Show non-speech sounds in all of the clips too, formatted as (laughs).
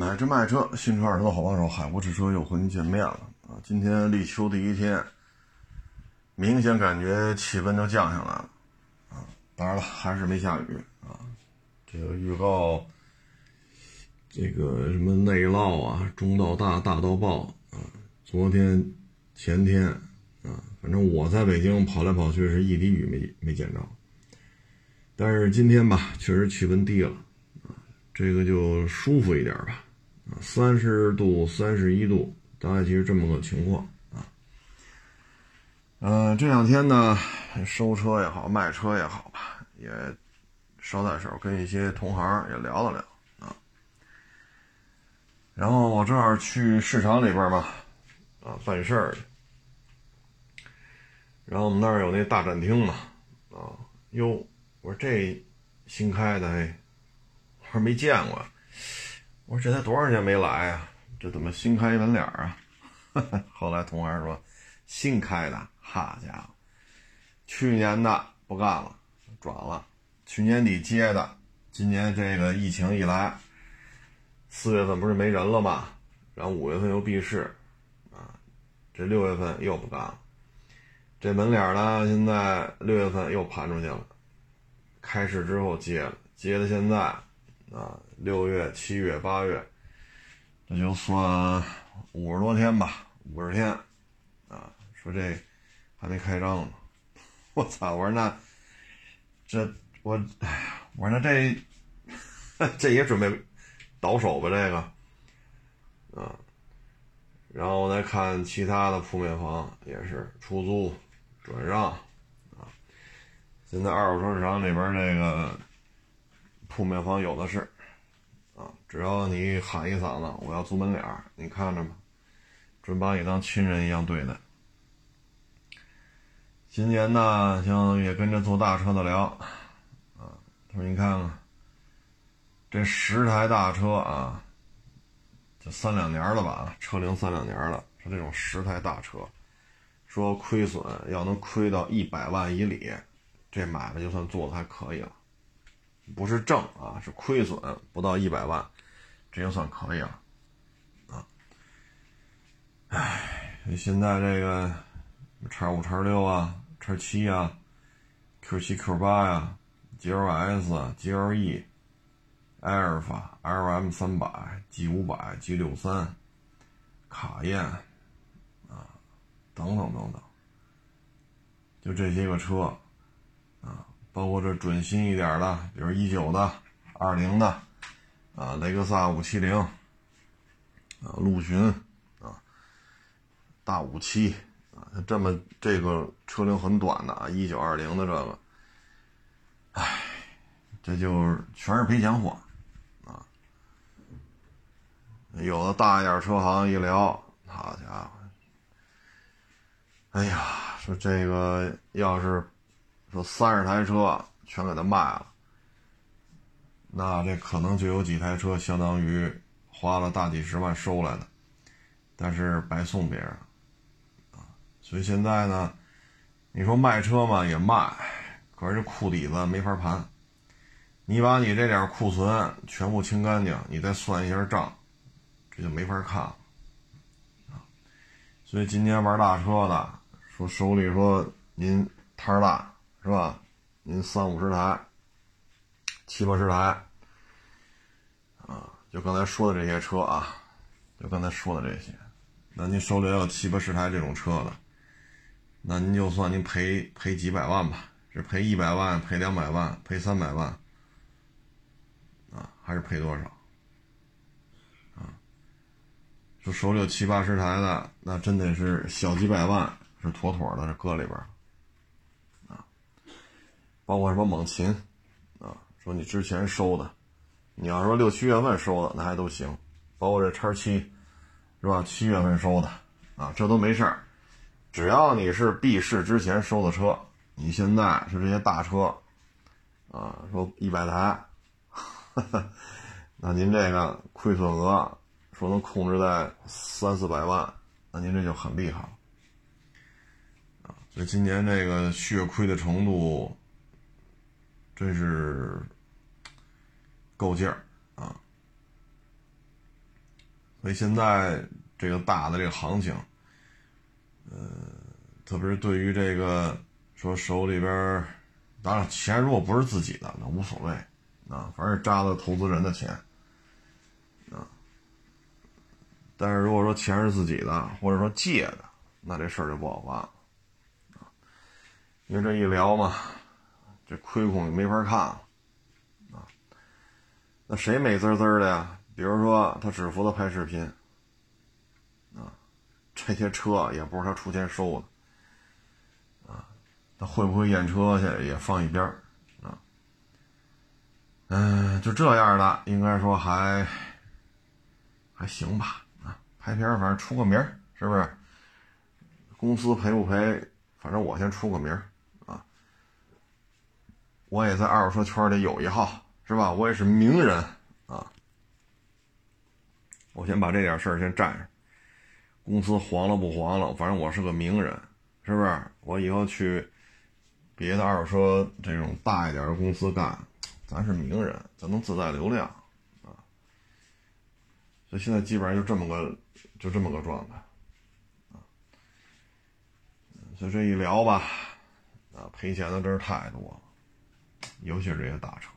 买车卖车，新车二手的好帮手，海博汽车又和您见面了啊！今天立秋第一天，明显感觉气温就降下来了啊！当然了，还是没下雨啊。这个预告，这个什么内涝啊，中到大，大到暴啊！昨天、前天啊，反正我在北京跑来跑去是一滴雨没没见着。但是今天吧，确实气温低了啊。这个就舒服一点吧，三十度、三十一度，大概其实这么个情况啊。嗯，这两天呢，收车也好，卖车也好吧，也捎带手跟一些同行也聊了聊啊。然后我正好去市场里边嘛，啊，办事儿。然后我们那儿有那大展厅嘛，啊，哟，我说这新开的哎。我说没见过，我说这才多少年没来啊？这怎么新开一门脸啊？(laughs) 后来同行说新开的，好家伙，去年的不干了，转了。去年底接的，今年这个疫情一来，四月份不是没人了吗？然后五月份又闭市，啊，这六月份又不干了。这门脸呢，现在六月份又盘出去了，开市之后接了，接到现在。啊，六月、七月、八月，这就算五十多天吧，五十天，啊，说这还没开张呢，(laughs) 我操！我说那这我，我说那这 (laughs) 这也准备倒手吧？这个，啊，然后再看其他的铺面房也是出租、转让，啊，现在二手车市场里边这个。铺面房有的是，只要你喊一嗓子，我要租门脸，你看着吧，准把你当亲人一样对待。今年呢，像也跟着做大车的聊，啊，他说你看看，这十台大车啊，就三两年了吧，车龄三两年了，说这种十台大车，说亏损要能亏到一百万以里，这买卖就算做的还可以了。不是挣啊，是亏损不到一百万，这就算可以了，啊，唉，现在这个叉五、叉六啊、叉七啊、Q 七、Q 八呀、GLS、GLE、埃尔法、LM 三百、G 五百、G 六三、卡宴啊，等等等等，就这些个车啊。包括这准新一点的，比如一九的、二零的，啊，雷克萨五七零，啊，陆巡，啊，大五七，啊，这么这个车龄很短的啊，一九二零的这个，唉，这就全是赔钱货，啊，有的大一点车行一聊，好家伙，哎呀，说这个要是。说三十台车全给他卖了，那这可能就有几台车相当于花了大几十万收来的，但是白送别人啊。所以现在呢，你说卖车嘛也卖，可是这库底子没法盘。你把你这点库存全部清干净，你再算一下账，这就没法看了啊。所以今年玩大车的说手里说您摊大。是吧？您三五十台、七八十台，啊，就刚才说的这些车啊，就刚才说的这些，那您手里要有七八十台这种车的，那您就算您赔赔几百万吧，是赔一百万、赔两百万、赔三百万，啊，还是赔多少？啊，说手里有七八十台的，那真得是小几百万是妥妥的，搁里边。包括什么猛禽，说你之前收的，你要说六七月份收的那还都行，包括这叉七，是吧？七月份收的，啊，这都没事儿，只要你是闭市之前收的车，你现在是这些大车，啊，说一百台，(laughs) 那您这个亏损额说能控制在三四百万，那您这就很厉害了，啊，所以今年这个血亏的程度。真是够劲儿啊！所以现在这个大的这个行情，呃，特别是对于这个说手里边，当然钱如果不是自己的，那无所谓啊，反正扎的投资人的钱啊。但是如果说钱是自己的，或者说借的，那这事儿就不好办了啊。因为这一聊嘛，这亏空就没法看了啊。那谁美滋滋的呀？比如说他只负责拍视频，啊，这些车也不是他出钱收的，啊，他会不会验车去也放一边儿，啊，嗯，就这样的，应该说还还行吧，啊，拍片反正出个名儿，是不是？公司赔不赔？反正我先出个名儿，我也在二手车圈里有一号，是吧？我也是名人啊。我先把这点事儿先占上，公司黄了不黄了，反正我是个名人，是不是？我以后去别的二手车这种大一点的公司干，咱是名人，咱能自带流量啊。所以现在基本上就这么个，就这么个状态啊。所以这一聊吧，啊，赔钱的真是太多了，尤其是这些大车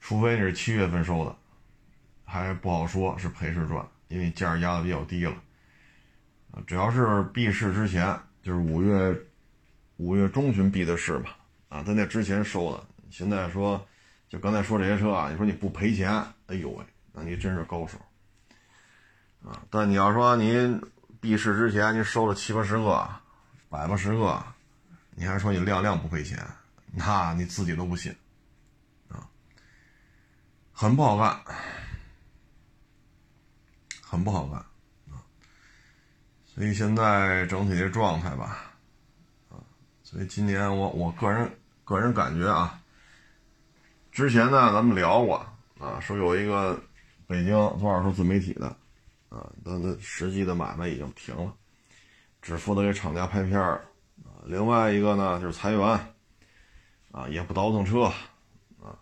除非你是七月份收的。还不好说，是赔是赚，因为价压的比较低了。只要是闭市之前，就是五月五月中旬闭的市嘛，啊，在那之前收的。现在说，就刚才说这些车啊，你说你不赔钱，哎呦喂，那你真是高手啊！但你要说你闭市之前你收了七八十个、百八十个，你还说你辆辆不赔钱，那你自己都不信啊，很不好干。很不好干啊，所以现在整体的状态吧，啊，所以今年我我个人个人感觉啊，之前呢咱们聊过啊，说有一个北京做二手自媒体的啊，他的实际的买卖已经停了，只负责给厂家拍片儿啊，另外一个呢就是裁员啊，也不倒腾车啊，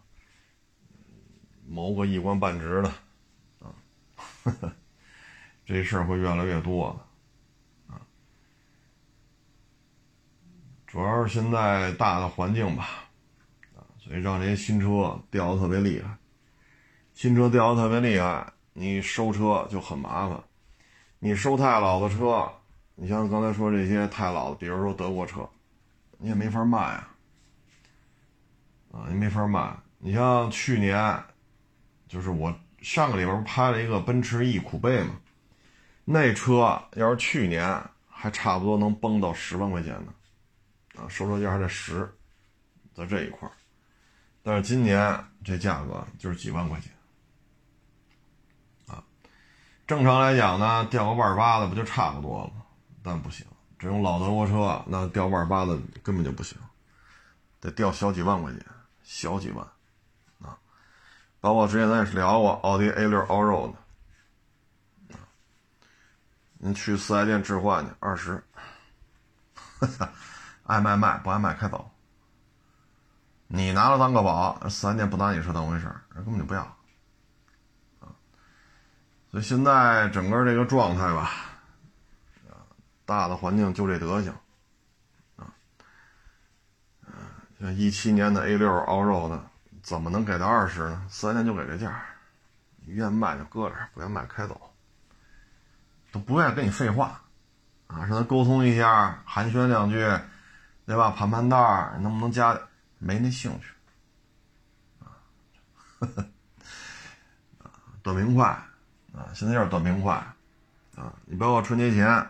谋个一官半职的啊。呵 (laughs) 呵这事儿会越来越多的，啊，主要是现在大的环境吧，啊，所以让这些新车掉的特别厉害，新车掉的特别厉害，你收车就很麻烦，你收太老的车，你像刚才说这些太老的，比如说德国车，你也没法卖啊，啊，你没法卖，你像去年，就是我上个礼拜不拍了一个奔驰 E 酷贝吗？那车要是去年还差不多能崩到十万块钱呢，啊，收车价还在十，在这一块儿，但是今年这价格就是几万块钱，啊，正常来讲呢，掉个万八的不就差不多了吗？但不行，这种老德国车那掉万八的根本就不行，得掉小几万块钱，小几万，啊，包括之前咱也是聊过奥迪 A 六 Allroad。你去四 S 店置换去，二十，爱卖卖，不爱卖开走。你拿了当个宝，四 S 店不拿你车当回事儿，根本就不要。啊，所以现在整个这个状态吧，大的环境就这德行，啊，像一七年的 A 六熬肉的，怎么能给到二十呢？四 S 店就给这价，愿卖就搁这，不愿卖开走。都不愿意跟你废话，啊，让他沟通一下，寒暄两句，对吧？盘盘道，能不能加？没那兴趣，啊，啊，(laughs) 短平快，啊，现在就是短平快，啊，你包括春节前，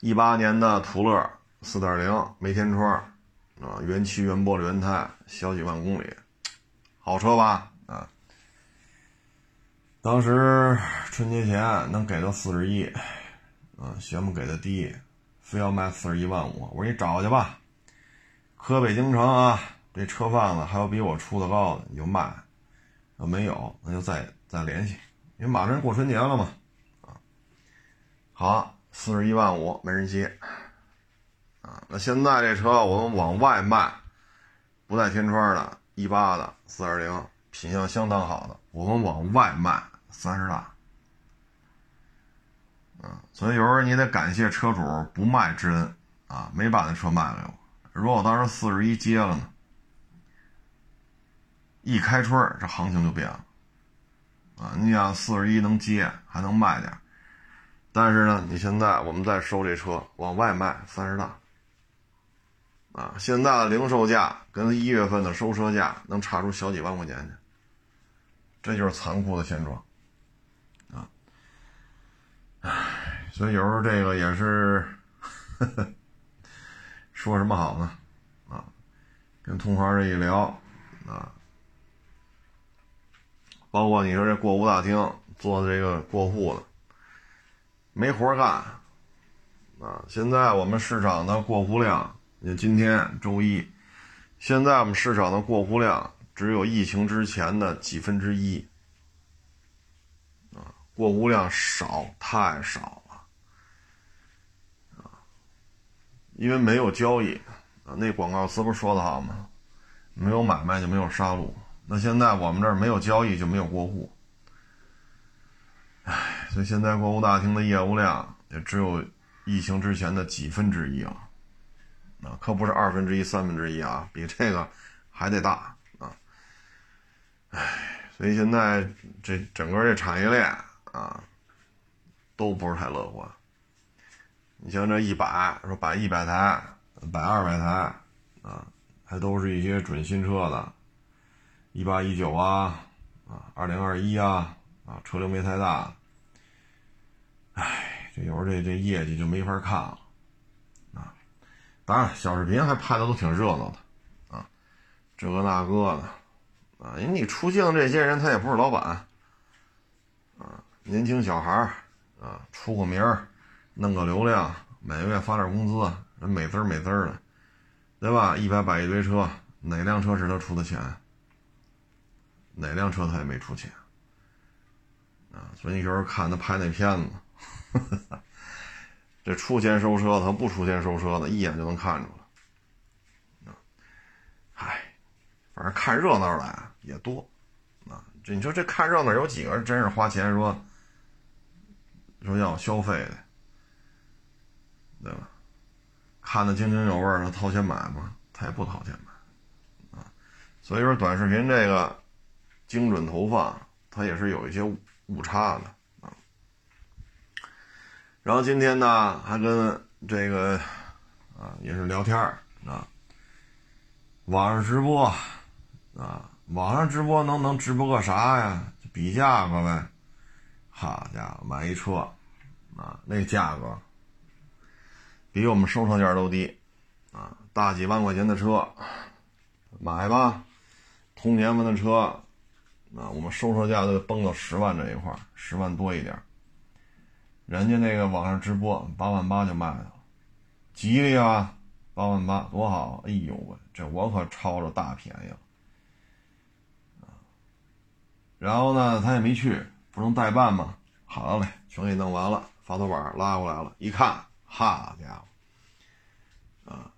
一八年的途乐四点零没天窗，啊，原漆原玻璃原胎，小几万公里，好车吧？啊。当时春节前能给到四十一，啊，嫌不给的低，非要卖四十一万五。我说你找去吧，河北京城啊，这车贩子还有比我出的高的，你就卖。要没有，那就再再联系，因为马上过春节了嘛，啊，好，四十一万五没人接，那现在这车我们往外卖，不带天窗的，一八的四二零，品相相当好的，我们往外卖。三十大。啊，所以有时候你得感谢车主不卖之恩啊，没把那车卖给我。如果我当时四十一接了呢，一开春这行情就变了。啊，你想四十一能接还能卖点，但是呢，你现在我们再收这车往外卖三十大。啊，现在的零售价跟一月份的收车价能差出小几万块钱去，这就是残酷的现状。啊，唉，所以有时候这个也是，呵 (laughs) 呵说什么好呢？啊，跟同行这一聊，啊，包括你说这过户大厅做的这个过户的，没活干。啊，现在我们市场的过户量。你今天周一，现在我们市场的过户量只有疫情之前的几分之一，啊，过户量少，太少了，啊，因为没有交易，啊，那广告词不是说的好吗？没有买卖就没有杀戮，那现在我们这儿没有交易就没有过户，唉，所以现在过户大厅的业务量也只有疫情之前的几分之一了。啊，可不是二分之一、三分之一啊，比这个还得大啊！唉，所以现在这整个这产业链啊，都不是太乐观。你像这一百说摆一百台、摆二百台啊，还都是一些准新车的，一八一九啊，啊，二零二一啊，啊，车流没太大。唉，这有时候这这业绩就没法看了。当然，小视频还拍的都挺热闹的，啊，这个那个的，啊，因为你出镜这些人他也不是老板，啊，年轻小孩，啊，出个名，弄个流量，每个月发点工资，人美滋美滋的，对吧？一百摆一堆车，哪辆车是他出的钱？哪辆车他也没出钱，啊，所以你有时候看他拍那片子。(laughs) 这出钱收车的和不出钱收车的，一眼就能看出来。啊，嗨，反正看热闹的也多。啊，这你说这看热闹有几个真是花钱说说要消费的，对吧？看得津津有味儿，他掏钱买吗？他也不掏钱买。啊，所以说短视频这个精准投放，它也是有一些误差的。然后今天呢，还跟这个啊也是聊天啊，网上直播啊，网上直播能能直播个啥呀？比价格呗。好家伙，买一车啊，那价格比我们收车价都低啊，大几万块钱的车买吧，同年份的车啊，我们收车价都得崩到十万这一块十万多一点。人家那个网上直播八万八就卖了，吉利啊，八万八多好！哎呦喂，这我可抄着大便宜了然后呢，他也没去，不能代办吗？好嘞，全给弄完了，发头板拉过来了，一看，好家伙，啊，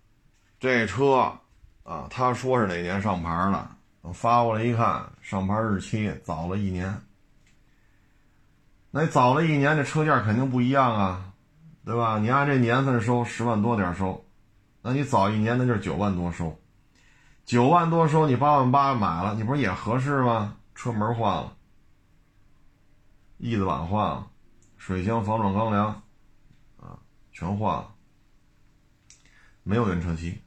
这车啊，他说是哪年上牌的，发过来一看，上牌日期早了一年。那早了一年，这车价肯定不一样啊，对吧？你按这年份收十万多点收，那你早一年那就是九万多收，九万多收你八万八买了，你不是也合适吗？车门换了，翼子板换了，水箱、防撞钢梁，啊，全换了，没有原车漆，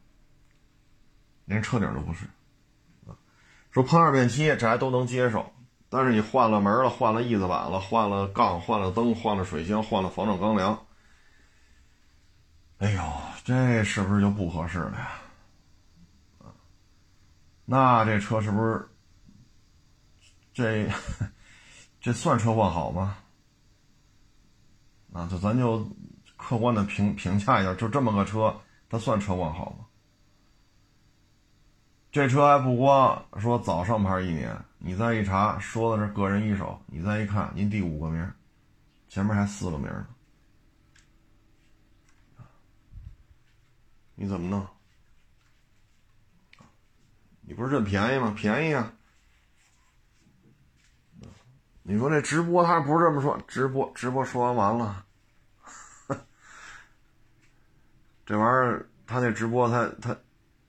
连车顶都不是，啊，说喷二遍漆，这还都能接受。但是你换了门了，换了翼子板了，换了杠，换了灯，换了水箱，换了防撞钢梁。哎呦，这是不是就不合适了呀？那这车是不是这这算车况好吗？啊，就咱就客观的评评价一下，就这么个车，它算车况好吗？这车还不光说早上牌一年。你再一查，说的是个人一手。你再一看，您第五个名，前面还四个名呢，你怎么弄？你不是认便宜吗？便宜啊！你说这直播他不是这么说，直播直播说完完了，(laughs) 这玩意儿他那直播他他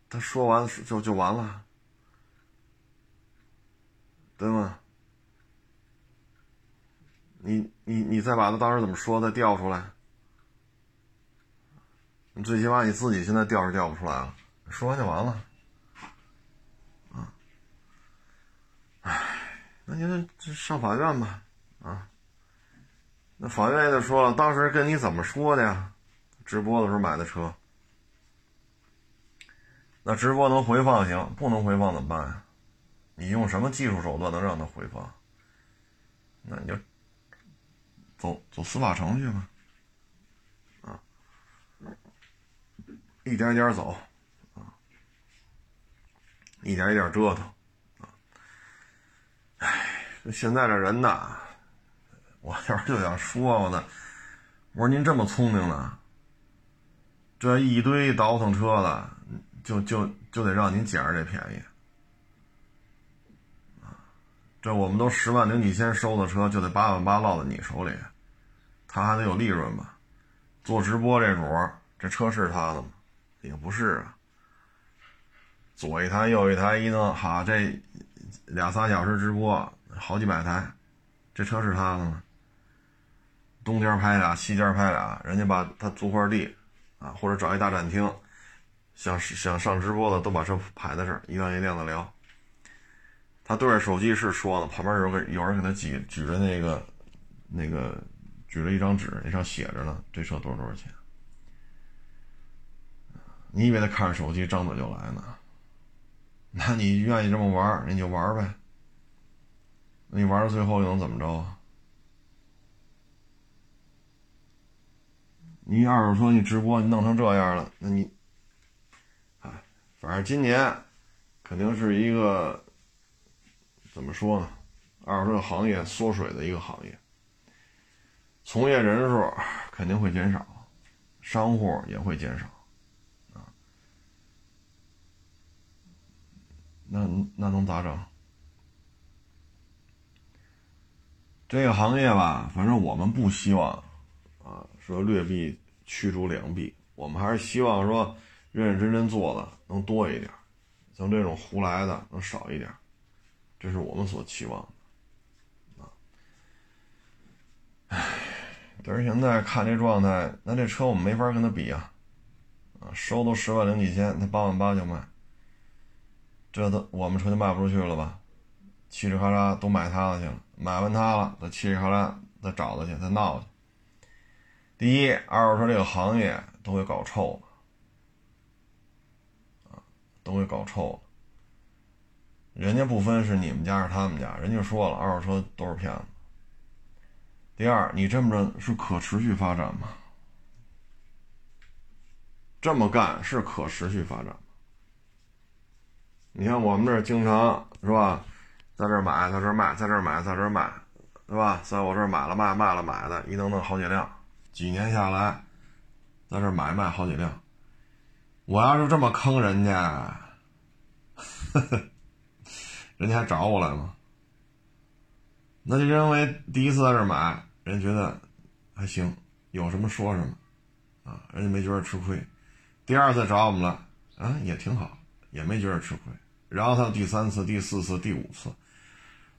他说完就就完了，对吗？你你你再把他当时怎么说的调出来，你最起码你自己现在调是调不出来了，说完就完了，啊，唉，那你这上法院吧，啊，那法院也得说了，当时跟你怎么说的呀？直播的时候买的车，那直播能回放行，不能回放怎么办呀？你用什么技术手段能让他回放？那你就。走走司法程序吧，啊，一点一点走，啊，一点一点折腾，啊，哎，现在这人呐，我要是就想说我呢，我说您这么聪明呢，这一堆倒腾车的，就就就得让您捡着这便宜，这我们都十万零几千收的车，就得八万八落在你手里。他还得有利润吧？做直播这主，这车是他的吗？也不是啊。左一台右一台一弄，哈，这俩仨小时直播好几百台，这车是他的吗？东间拍俩，西间拍俩，人家把他租块地啊，或者找一大展厅，想想上直播的都把车排在这儿，一辆一辆的聊。他对着手机是说呢，旁边有个有人给他举举着那个那个。举着一张纸，那上写着呢，这车多少多少钱？你以为他看着手机张嘴就来呢？那你愿意这么玩，你就玩呗。你玩到最后又能怎么着啊？你二手车你直播你弄成这样了，那你，哎，反正今年肯定是一个怎么说呢？二手车行业缩水的一个行业。从业人数肯定会减少，商户也会减少，啊，那那能咋整？这个行业吧，反正我们不希望，啊，说劣币驱逐良币，我们还是希望说认认真真做的能多一点，像这种胡来的能少一点，这是我们所期望的，啊，唉。但是现在看这状态，那这车我们没法跟他比啊，啊，收都十万零几千，他八万八就卖，这都我们车就卖不出去了吧？嘁哩喀喳都买他的去了，买完他了，再嘁哩喀喳再找他去，再闹去。第一，二手车这个行业都会搞臭了，啊，都会搞臭了。人家不分是你们家是他们家，人家说了，二手车都是骗子。第二，你这么着是可持续发展吗？这么干是可持续发展吗？你看我们这经常是吧，在这买，在这卖，在这买，在这卖，对吧？在我这买了卖，卖了买的，一弄弄好几辆，几年下来，在这买卖好几辆。我要是这么坑人家，呵 (laughs) 呵人家还找我来吗？那就因为第一次在这买。人觉得还行，有什么说什么，啊，人家没觉得吃亏。第二次找我们了，啊，也挺好，也没觉得吃亏。然后他第三次、第四次、第五次，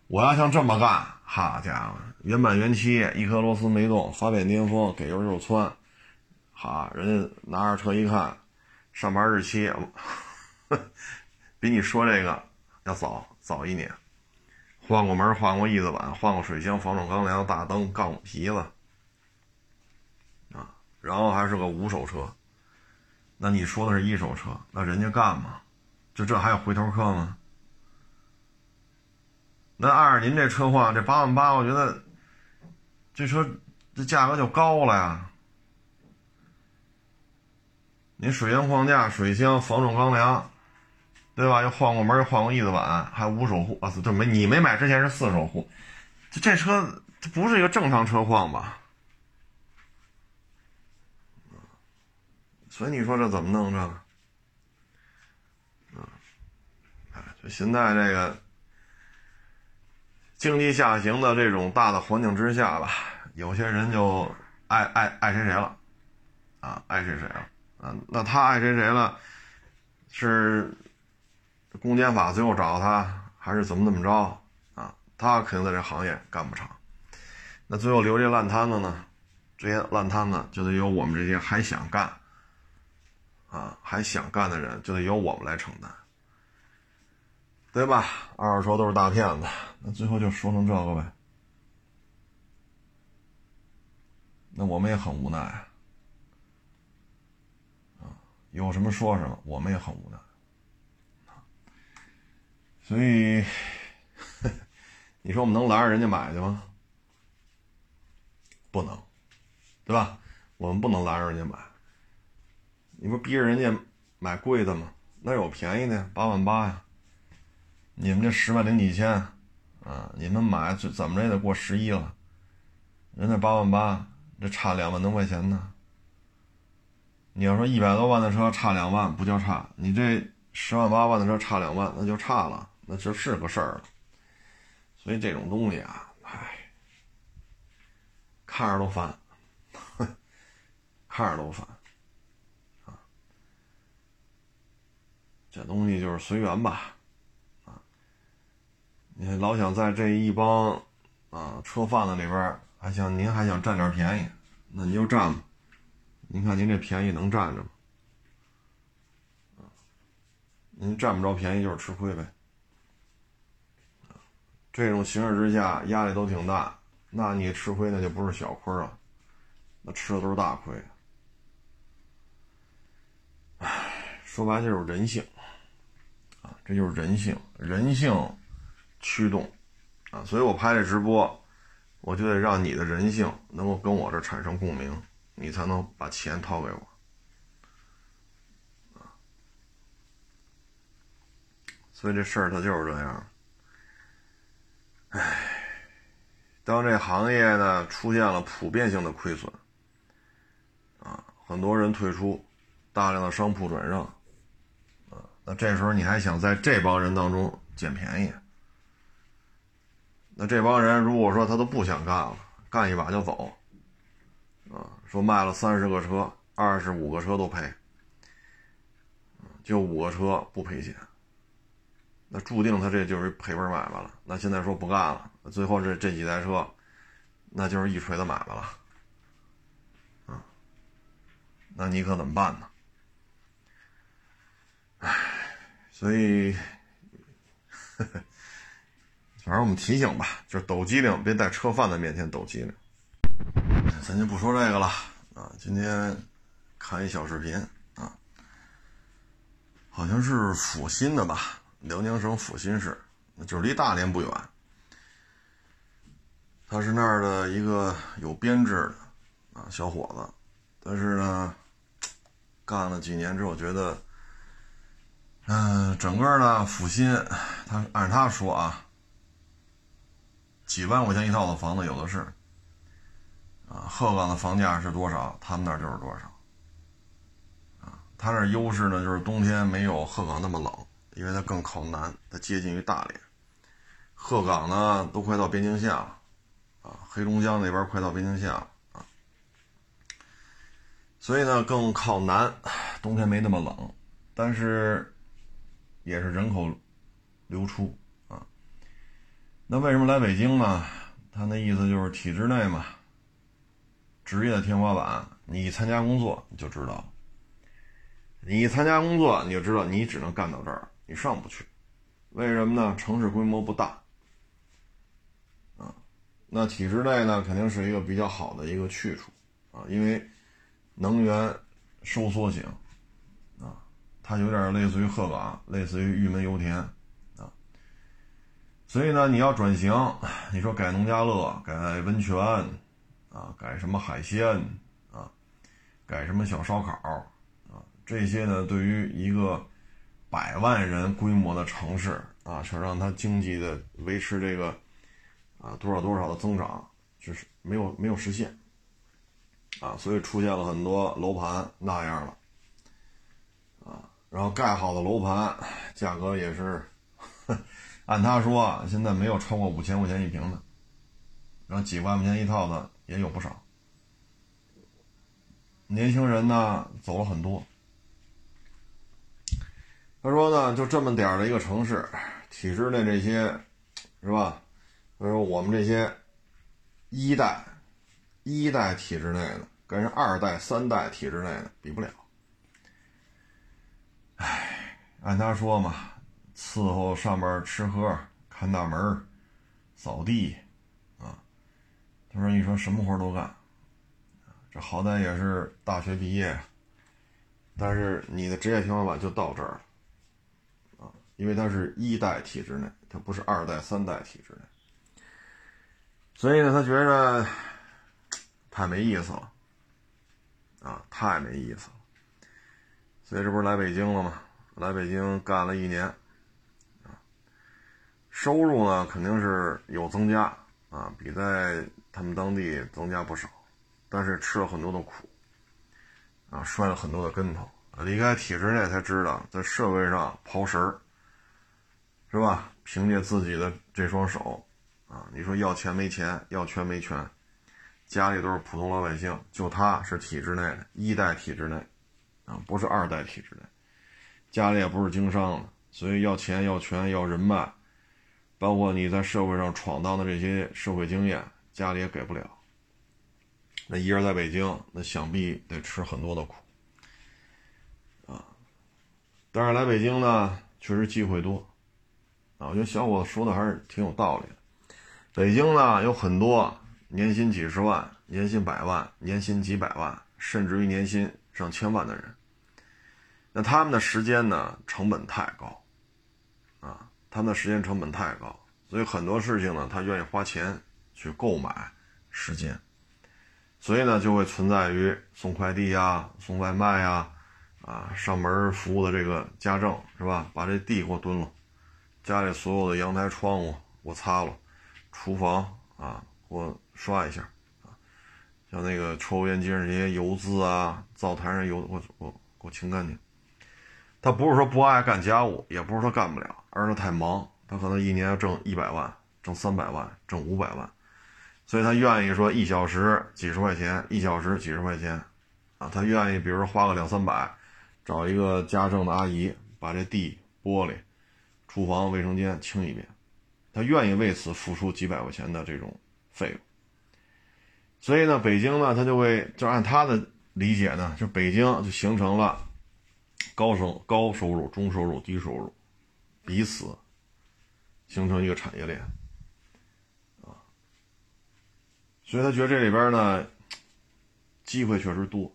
我要像这么干，好家伙，原版原漆，一颗螺丝没动，发变颠风，给油就窜，好，人家拿着车一看，上牌日期，(laughs) 比你说这个要早早一年。换过门，换过翼子板，换过水箱、防撞钢梁、大灯、杠皮子，啊，然后还是个五手车。那你说的是一手车，那人家干吗？就这还有回头客吗？那按您这车况，这八万八，我觉得这车这价格就高了呀。您水箱框架、水箱、防撞钢梁。对吧？又换过门，又换过翼子板，还五手户啊！这没你没买之前是四手户，这这车这不是一个正常车况吧？所以你说这怎么弄这？啊，哎，就现在这个，经济下行的这种大的环境之下吧，有些人就爱爱爱谁谁了，啊，爱谁谁了，啊，那他爱谁谁了，是公检法最后找他，还是怎么怎么着啊？他肯定在这行业干不长，那最后留这烂摊子呢？这些烂摊子就得由我们这些还想干，啊，还想干的人就得由我们来承担。对吧？二手车都是大骗子，那最后就说成这个呗。那我们也很无奈啊，有什么说什么，我们也很无奈。所以，你说我们能拦着人家买去吗？不能，对吧？我们不能拦着人家买。你不逼着人家买贵的吗？那有便宜的，八万八呀。你们这十万零几千，啊，你们买怎怎么着也得过十一了，人家八万八，这差两万多块钱呢。你要说一百多万的车差两万不叫差，你这十万八万的车差两万那就差了，那就是个事儿了。所以这种东西啊，唉，看着都烦，(laughs) 看着都烦，啊，这东西就是随缘吧。啊你老想在这一帮啊车贩子里边，还想您还想占点便宜，那您就占吧。您看您这便宜能占着吗？您占不着便宜就是吃亏呗。这种形势之下压力都挺大，那你吃亏那就不是小亏了，那吃的都是大亏。唉，说白就是人性啊，这就是人性，人性。驱动，啊，所以我拍这直播，我就得让你的人性能够跟我这产生共鸣，你才能把钱掏给我，所以这事儿它就是这样，唉，当这行业呢出现了普遍性的亏损，啊，很多人退出，大量的商铺转让，啊，那这时候你还想在这帮人当中捡便宜？那这帮人如果说他都不想干了，干一把就走，啊，说卖了三十个车，二十五个车都赔，就五个车不赔钱，那注定他这就是赔本买卖了。那现在说不干了，最后这这几台车，那就是一锤子买卖了，啊，那你可怎么办呢？唉，所以。呵 (laughs) 呵反正我们提醒吧，就是抖机灵，别在车贩子面前抖机灵。咱就不说这个了啊。今天看一小视频啊，好像是阜新的吧，辽宁省阜新市，就是离大连不远。他是那儿的一个有编制的啊小伙子，但是呢，干了几年之后觉得，嗯，整个呢阜新，他按他说啊。几万块钱一套的房子有的是，啊，鹤岗的房价是多少，他们那儿就是多少，啊，他那优势呢就是冬天没有鹤岗那么冷，因为它更靠南，它接近于大连，鹤岗呢都快到边境线了，啊，黑龙江那边快到边境线了，啊，所以呢更靠南，冬天没那么冷，但是也是人口流出啊。那为什么来北京呢？他那意思就是体制内嘛，职业的天花板。你一参加工作你就知道，你一参加工作你就知道你只能干到这儿，你上不去。为什么呢？城市规模不大，啊，那体制内呢肯定是一个比较好的一个去处啊，因为能源收缩型，啊，它有点类似于鹤岗，类似于玉门油田啊。所以呢，你要转型，你说改农家乐、改温泉，啊，改什么海鲜，啊，改什么小烧烤，啊，这些呢，对于一个百万人规模的城市，啊，想让它经济的维持这个，啊，多少多少的增长，就是没有没有实现，啊，所以出现了很多楼盘那样了，啊，然后盖好的楼盘价格也是。按他说，现在没有超过五千块钱一平的，然后几万块钱一套的也有不少。年轻人呢，走了很多。他说呢，就这么点儿的一个城市，体制内这些，是吧？他说我们这些一代、一代体制内的，跟人二代、三代体制内的比不了。唉，按他说嘛，伺候上边吃喝、看大门、扫地，啊，他说你说什么活都干，这好歹也是大学毕业，但是你的职业天花板就到这儿了。因为他是一代体制内，他不是二代、三代体制内，所以呢，他觉着太没意思了，啊，太没意思了，所以这不是来北京了吗？来北京干了一年，啊，收入呢肯定是有增加，啊，比在他们当地增加不少，但是吃了很多的苦，啊，摔了很多的跟头，离开体制内才知道在社会上刨食儿。是吧？凭借自己的这双手，啊，你说要钱没钱，要权没权，家里都是普通老百姓，就他是体制内的一代体制内，啊，不是二代体制内，家里也不是经商的，所以要钱要权要人脉，包括你在社会上闯荡的这些社会经验，家里也给不了。那一人在北京，那想必得吃很多的苦，啊，但是来北京呢，确实机会多。啊，我觉得小伙子说的还是挺有道理的。北京呢有很多年薪几十万、年薪百万、年薪几百万，甚至于年薪上千万的人。那他们的时间呢成本太高，啊，他们的时间成本太高，所以很多事情呢他愿意花钱去购买时间，所以呢就会存在于送快递呀、送外卖呀、啊上门服务的这个家政是吧？把这地给我蹲了。家里所有的阳台窗户我擦了，厨房啊我刷一下啊，像那个抽油烟机上这些油渍啊，灶台上油我我我清干净。他不是说不爱干家务，也不是说干不了，而是他太忙。他可能一年要挣一百万，挣三百万，挣五百万，所以他愿意说一小时几十块钱，一小时几十块钱啊，他愿意比如说花个两三百，找一个家政的阿姨把这地玻璃。厨房、卫生间清一遍，他愿意为此付出几百块钱的这种费用。所以呢，北京呢，他就会就按他的理解呢，就北京就形成了高收高收入、中收入、低收入，彼此形成一个产业链啊。所以他觉得这里边呢，机会确实多。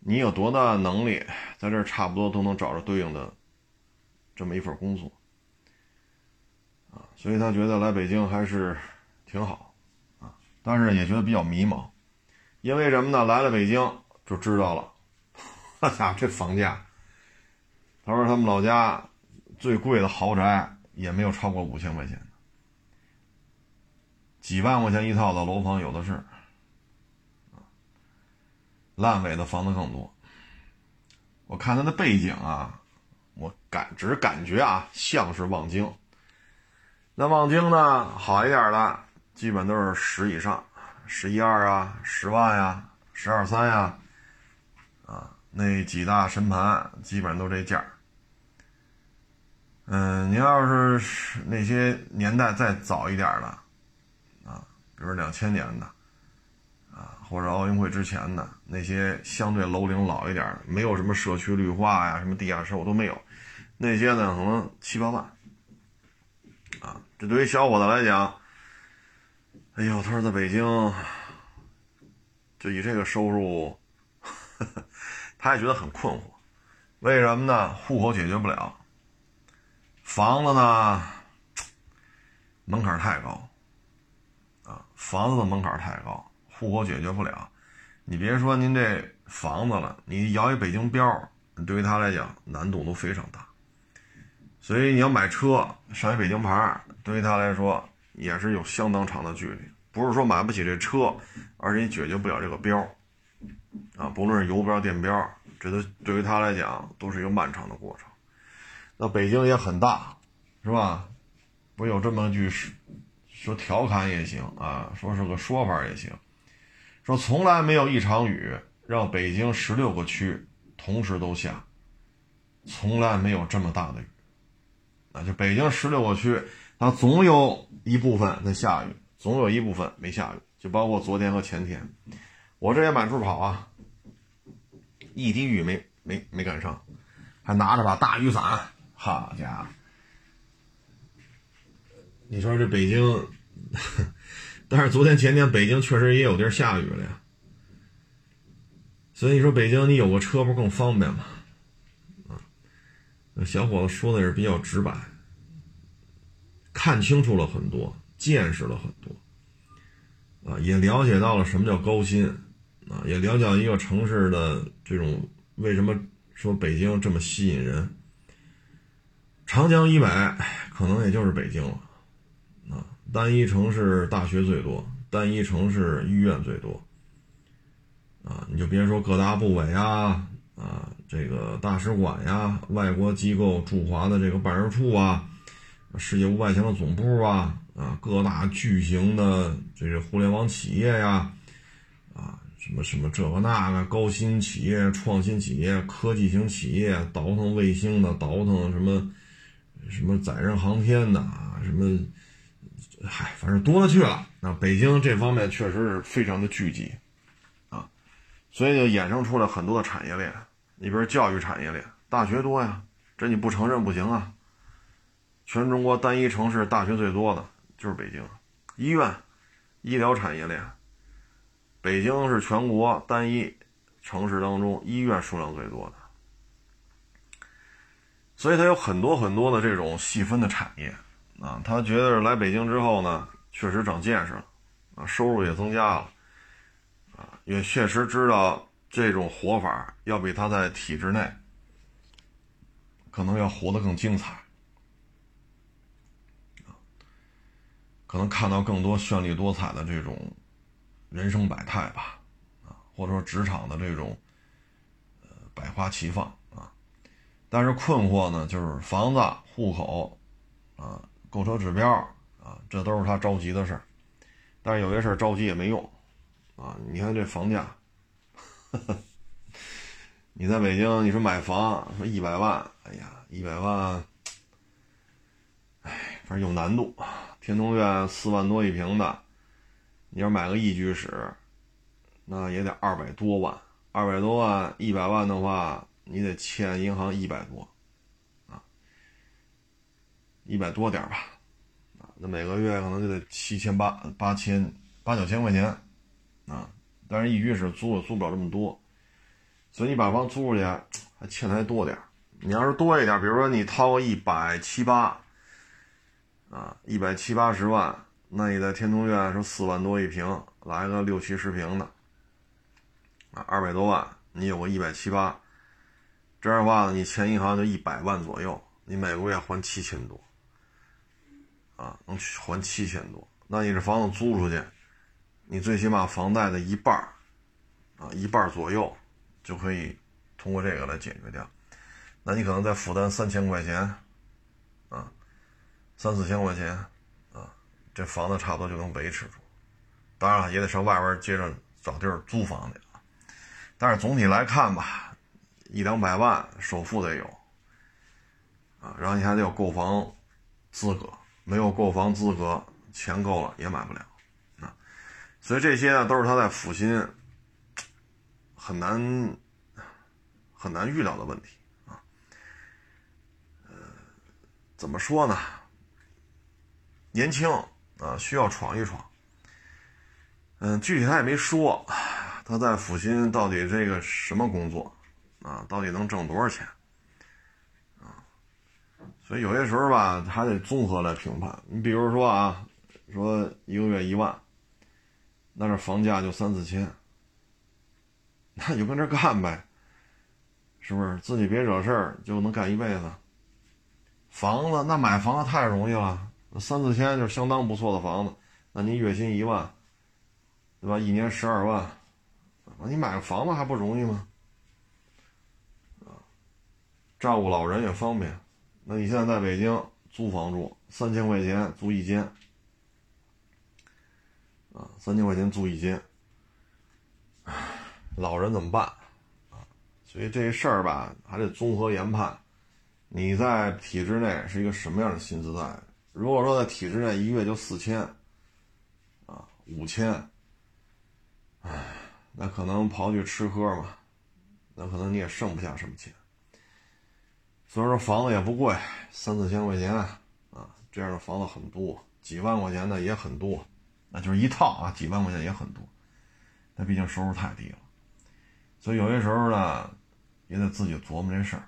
你有多大能力，在这差不多都能找着对应的。这么一份工作，啊，所以他觉得来北京还是挺好，啊，但是也觉得比较迷茫，因为什么呢？来了北京就知道了，(laughs) 哈哈，这房价，他说他们老家最贵的豪宅也没有超过五千块钱，几万块钱一套的楼房有的是，烂尾的房子更多。我看他的背景啊。感只是感觉啊，像是望京。那望京呢，好一点的，基本都是十以上，十一二啊，十万呀，十二三呀，啊，那几大神盘基本上都这价嗯，您要是那些年代再早一点的，啊，比如两千年的，啊，或者奥运会之前的那些相对楼龄老一点的，没有什么社区绿化呀，什么地下室我都没有。那些呢，可能七八万，啊，这对于小伙子来讲，哎呦，他说在北京，就以这个收入，(laughs) 他也觉得很困惑，为什么呢？户口解决不了，房子呢，门槛太高，啊，房子的门槛太高，户口解决不了，你别说您这房子了，你摇一北京标，对于他来讲难度都非常大。所以你要买车上一北京牌，对于他来说也是有相当长的距离。不是说买不起这车，而且你解决不了这个标啊，不论是油标、电标，这都对于他来讲都是一个漫长的过程。那北京也很大，是吧？不有这么句说说调侃也行啊，说是个说法也行，说从来没有一场雨让北京十六个区同时都下，从来没有这么大的雨，啊，就北京十六个区，它总有一部分在下雨，总有一部分没下雨，就包括昨天和前天，我这也满处跑啊，一滴雨没没没赶上，还拿着把大雨伞，好家伙！你说这北京，(laughs) 但是昨天前天北京确实也有地儿下雨了呀，所以你说北京你有个车不更方便吗？小伙子说的也是比较直白，看清楚了很多，见识了很多，啊，也了解到了什么叫高薪，啊，也了解到一个城市的这种为什么说北京这么吸引人，长江以北可能也就是北京了。啊单一城市大学最多，单一城市医院最多，啊，你就别说各大部委啊，啊，这个大使馆呀，外国机构驻华的这个办事处啊，世界五百强的总部啊，啊，各大巨型的这个互联网企业呀，啊，什么什么这个那个高新企业、创新企业、科技型企业，倒腾卫星的，倒腾什么什么载人航天的，什么。嗨，反正多了去了。那北京这方面确实是非常的聚集，啊，所以就衍生出来很多的产业链。你比如教育产业链，大学多呀，这你不承认不行啊。全中国单一城市大学最多的就是北京，医院、医疗产业链，北京是全国单一城市当中医院数量最多的，所以它有很多很多的这种细分的产业。啊，他觉得来北京之后呢，确实长见识了，啊，收入也增加了，啊，也确实知道这种活法要比他在体制内可能要活得更精彩，可能看到更多绚丽多彩的这种人生百态吧，啊，或者说职场的这种呃百花齐放啊，但是困惑呢，就是房子、户口，啊。购车指标啊，这都是他着急的事儿，但是有些事儿着急也没用啊。你看这房价，(laughs) 你在北京，你说买房说一百万，哎呀，一百万，哎，反正有难度。天通苑四万多一平的，你要买个一居室，那也得二百多万，二百多万一百万的话，你得欠银行一百多。啊一百多点吧，啊，那每个月可能就得七千八八千八九千块钱，啊，但是一居室租也租不了这么多，所以你把房租出去还欠的还多点你要是多一点，比如说你掏个一百七八，啊，一百七八十万，那你在天通苑说四万多一平，来个六七十平的，啊，二百多万，你有个一百七八，这样的话你欠银行就一百万左右，你每个月还七千多。啊，能还七千多，那你这房子租出去，你最起码房贷的一半啊，一半左右就可以通过这个来解决掉。那你可能再负担三千块钱，啊，三四千块钱，啊，这房子差不多就能维持住。当然了，也得上外边接着找地儿租房去啊。但是总体来看吧，一两百万首付得有，啊，然后你还得有购房资格。没有购房资格，钱够了也买不了，啊，所以这些呢都是他在阜新很难很难遇到的问题啊。呃，怎么说呢？年轻啊，需要闯一闯。嗯，具体他也没说，他在阜新到底这个什么工作啊？到底能挣多少钱？啊所以有些时候吧，还得综合来评判。你比如说啊，说一个月一万，那这房价就三四千，那就跟这干呗，是不是？自己别惹事儿，就能干一辈子。房子那买房子太容易了，三四千就是相当不错的房子。那你月薪一万，对吧？一年十二万，你买个房子还不容易吗？啊照顾老人也方便。那你现在在北京租房住，三千块钱租一间，啊，三千块钱租一间，老人怎么办？啊，所以这事儿吧，还得综合研判。你在体制内是一个什么样的薪资待遇？如果说在体制内一月就四千，啊，五千，唉，那可能刨去吃喝嘛，那可能你也剩不下什么钱。所以说房子也不贵，三四千块钱啊，这样的房子很多，几万块钱的也很多，那就是一套啊，几万块钱也很多。那毕竟收入太低了，所以有些时候呢，也得自己琢磨这事儿，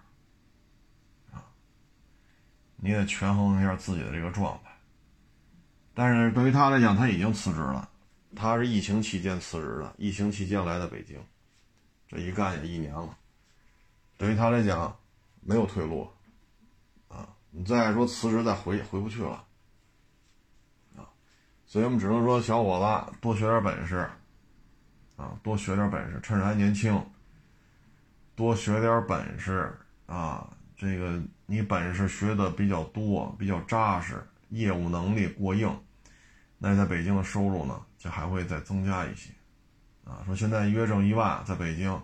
你得权衡一下自己的这个状态。但是对于他来讲，他已经辞职了，他是疫情期间辞职的，疫情期间来的北京，这一干也一年了，对于他来讲。没有退路，啊，你再说辞职再回回不去了，啊，所以我们只能说小伙子多学点本事，啊，多学点本事，趁着还年轻，多学点本事啊，这个你本事学的比较多，比较扎实，业务能力过硬，那在北京的收入呢就还会再增加一些，啊，说现在月挣一万，在北京，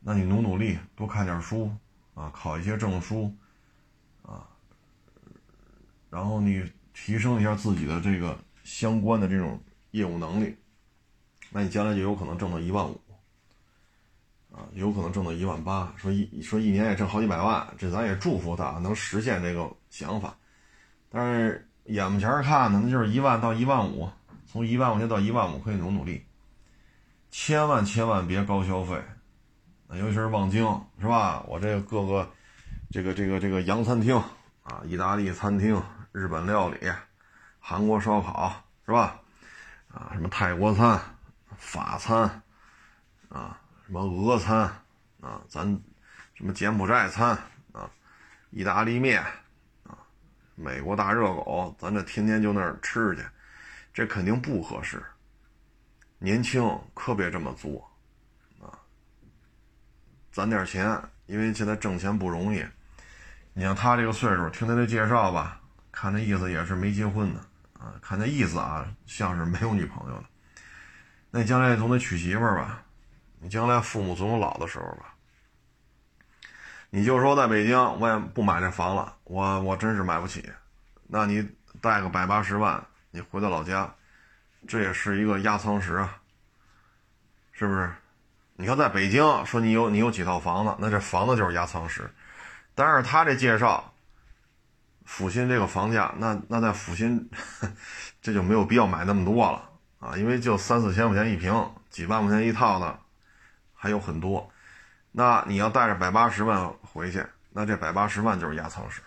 那你努努力，多看点书。啊，考一些证书，啊，然后你提升一下自己的这个相关的这种业务能力，那你将来就有可能挣到一万五，啊，有可能挣到一万八。说一说一年也挣好几百万，这咱也祝福他能实现这个想法。但是眼目前看呢，那就是一万到一万五，从一万块钱到一万五可以努努力，千万千万别高消费。尤其是望京，是吧？我这个各个，这个这个这个洋餐厅啊，意大利餐厅、日本料理、韩国烧烤，是吧？啊，什么泰国餐、法餐，啊，什么俄餐，啊，咱什么柬埔寨餐，啊，意大利面，啊，美国大热狗，咱这天天就那儿吃去，这肯定不合适。年轻可别这么做啊。攒点钱，因为现在挣钱不容易。你像他这个岁数，听他的介绍吧，看那意思也是没结婚的啊，看那意思啊，像是没有女朋友的。那将来总得娶媳妇儿吧？你将来父母总有老的时候吧？你就说在北京，我也不买这房了，我我真是买不起。那你贷个百八十万，你回到老家，这也是一个压舱石啊，是不是？你看，在北京说你有你有几套房子，那这房子就是压舱石。但是他这介绍，阜新这个房价，那那在阜新，这就没有必要买那么多了啊，因为就三四千块钱一平，几万块钱一套的还有很多。那你要带着百八十万回去，那这百八十万就是压舱石。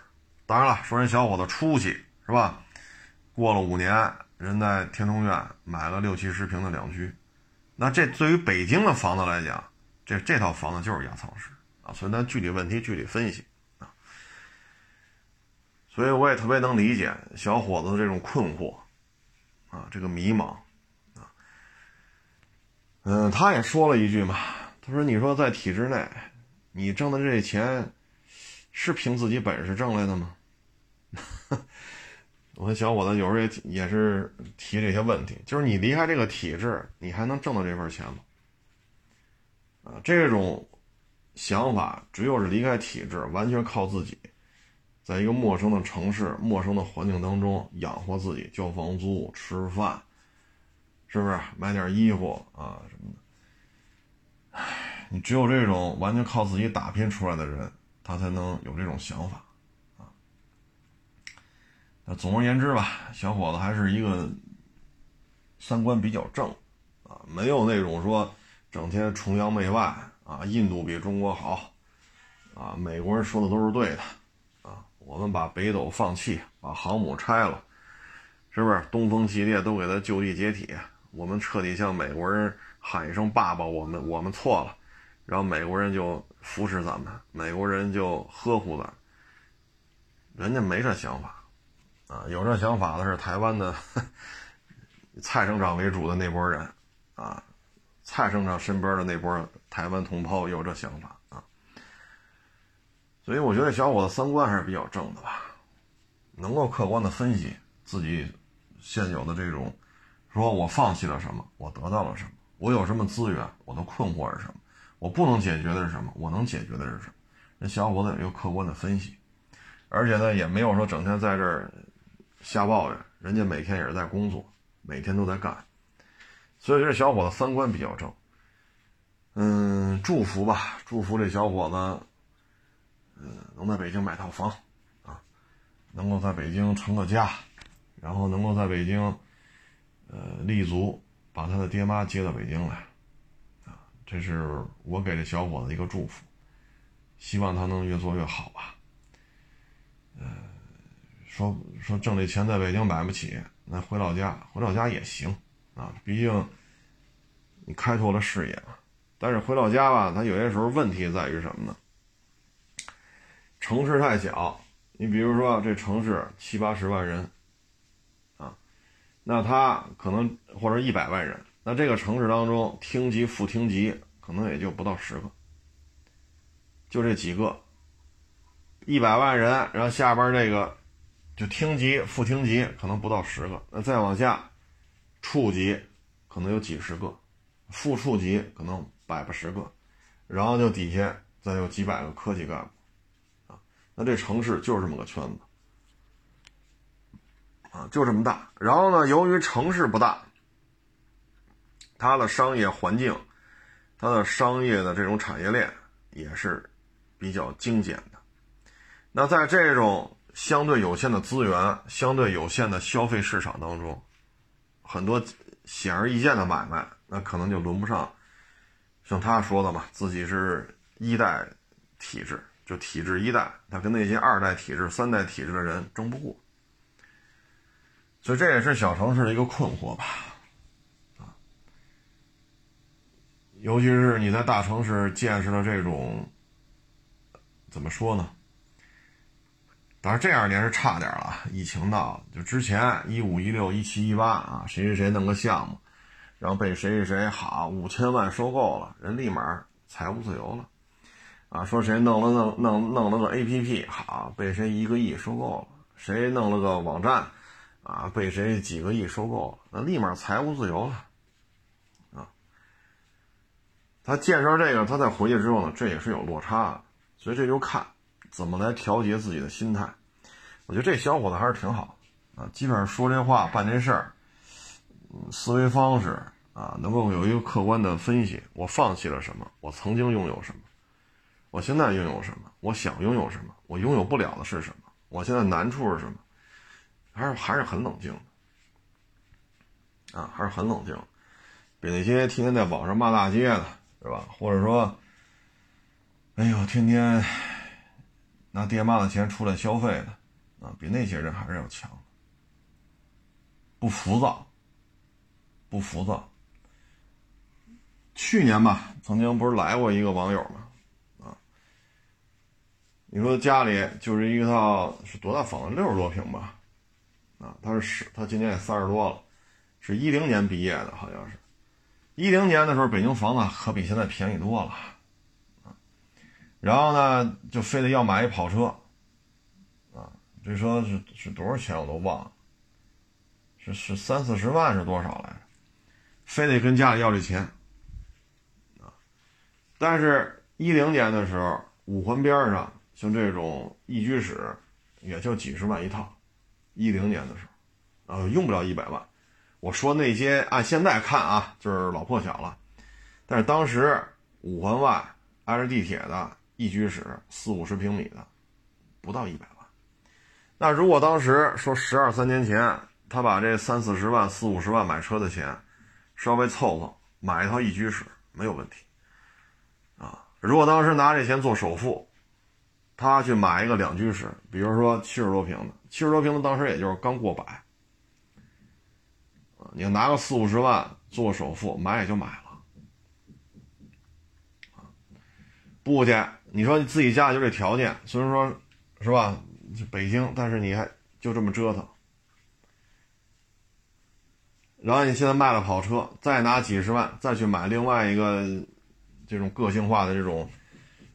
当然了，说人小伙子出息是吧？过了五年，人在天通苑买了六七十平的两居。那这对于北京的房子来讲，这这套房子就是压舱石啊，所以咱具体问题具体分析啊。所以我也特别能理解小伙子的这种困惑啊，这个迷茫。嗯，他也说了一句嘛，他说：“你说在体制内，你挣的这钱是凭自己本事挣来的吗？” (laughs) 我跟小伙子有时候也也是提这些问题，就是你离开这个体制，你还能挣到这份钱吗？啊，这种想法只有是离开体制，完全靠自己，在一个陌生的城市、陌生的环境当中养活自己，交房租、吃饭，是不是买点衣服啊什么的？唉，你只有这种完全靠自己打拼出来的人，他才能有这种想法。啊。那总而言之吧，小伙子还是一个三观比较正，啊，没有那种说整天崇洋媚外啊，印度比中国好，啊，美国人说的都是对的，啊，我们把北斗放弃，把航母拆了，是不是？东风系列都给他就地解体，我们彻底向美国人喊一声爸爸，我们我们错了，然后美国人就扶持咱们，美国人就呵护咱，人家没这想法。啊，有这想法的是台湾的 (laughs) 蔡省长为主的那波人，啊，蔡省长身边的那波台湾同胞有这想法啊，所以我觉得小伙子三观还是比较正的吧，能够客观的分析自己现有的这种，说我放弃了什么，我得到了什么，我有什么资源，我的困惑是什么，我不能解决的是什么，我能解决的是什么。那小伙子有一个客观的分析，而且呢，也没有说整天在这儿瞎抱怨，人家每天也是在工作，每天都在干，所以这小伙子三观比较正。嗯，祝福吧，祝福这小伙子，嗯，能在北京买套房，啊，能够在北京成个家，然后能够在北京，呃，立足，把他的爹妈接到北京来，啊，这是我给这小伙子一个祝福，希望他能越做越好吧。呃，说说挣这钱在北京买不起，那回老家，回老家也行，啊，毕竟你开拓了视野嘛。但是回老家吧，他有些时候问题在于什么呢？城市太小，你比如说这城市七八十万人，那他可能或者一百万人，那这个城市当中厅级副厅级可能也就不到十个，就这几个，一百万人，然后下边这个就厅级副厅级可能不到十个，那再往下，处级可能有几十个，副处级可能。百八十个，然后就底下再有几百个科技干部，啊，那这城市就是这么个圈子，啊，就这么大。然后呢，由于城市不大，它的商业环境，它的商业的这种产业链也是比较精简的。那在这种相对有限的资源、相对有限的消费市场当中，很多显而易见的买卖，那可能就轮不上。像他说的嘛，自己是一代体制，就体制一代，他跟那些二代体制、三代体制的人争不过，所以这也是小城市的一个困惑吧，啊，尤其是你在大城市见识了这种，怎么说呢？当然这二年是差点了，疫情闹，就之前一五一六一七一八啊，谁谁谁弄个项目。然后被谁谁谁好五千万收购了，人立马财务自由了，啊，说谁弄了弄弄弄了个 A P P 好，被谁一个亿收购了，谁弄了个网站，啊，被谁几个亿收购了，那立马财务自由了，啊，他介绍这个，他再回去之后呢，这也是有落差的，所以这就看怎么来调节自己的心态。我觉得这小伙子还是挺好啊，基本上说这话办这事儿。思维方式啊，能够有一个客观的分析。我放弃了什么？我曾经拥有什么？我现在拥有什么？我想拥有什么？我拥有不了的是什么？我现在难处是什么？还是还是很冷静的啊，还是很冷静，比那些天天在网上骂大街的，是吧？或者说，哎呦，天天拿爹妈的钱出来消费的啊，比那些人还是要强，不浮躁。不浮躁。去年吧，曾经不是来过一个网友吗，啊，你说家里就是一套是多大房子，六十多平吧，啊，他是十，他今年也三十多了，是一零年毕业的，好像是，一零年的时候，北京房子可比现在便宜多了，啊，然后呢，就非得要买一跑车，啊，这车是是多少钱我都忘了，是是三四十万是多少来着？非得跟家里要这钱，啊！但是，一零年的时候，五环边上像这种一居室，也就几十万一套。一零年的时候，呃，用不了一百万。我说那些按现在看啊，就是老破小了。但是当时五环外挨着地铁的一居室，四五十平米的，不到一百万。那如果当时说十二三年前，他把这三四十万、四五十万买车的钱，稍微凑凑买一套一居室没有问题，啊，如果当时拿这钱做首付，他去买一个两居室，比如说七十多平的，七十多平的当时也就是刚过百，啊，你拿个四五十万做首付买也就买了，不去，你说你自己家就这条件，虽然说，是吧，北京，但是你还就这么折腾。然后你现在卖了跑车，再拿几十万再去买另外一个这种个性化的这种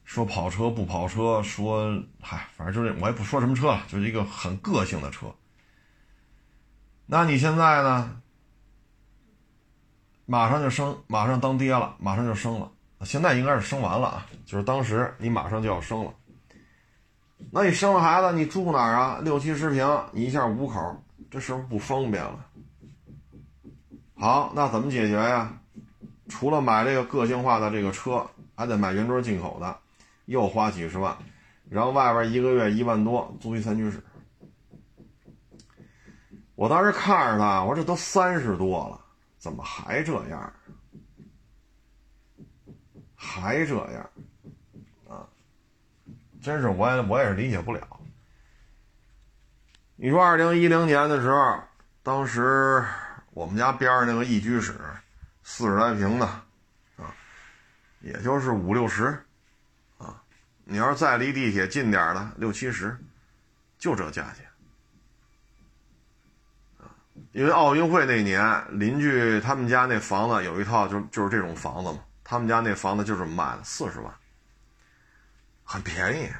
说跑车不跑车，说嗨，反正就是我也不说什么车了，就是一个很个性的车。那你现在呢？马上就生，马上当爹了，马上就生了。现在应该是生完了啊，就是当时你马上就要生了。那你生了孩子，你住哪儿啊？六七十平，你一下五口，这是不是不方便了？好，那怎么解决呀？除了买这个个性化的这个车，还得买原装进口的，又花几十万，然后外边一个月一万多租一三居室。我当时看着他，我说这都三十多了，怎么还这样？还这样？啊，真是我也我也是理解不了。你说二零一零年的时候，当时我们家边上那个一居室，四十来平的，啊，也就是五六十，你要是再离地铁近点的，六七十，就这价钱。因为奥运会那年，邻居他们家那房子有一套，就就是这种房子嘛。他们家那房子就这么卖的，四十万，很便宜，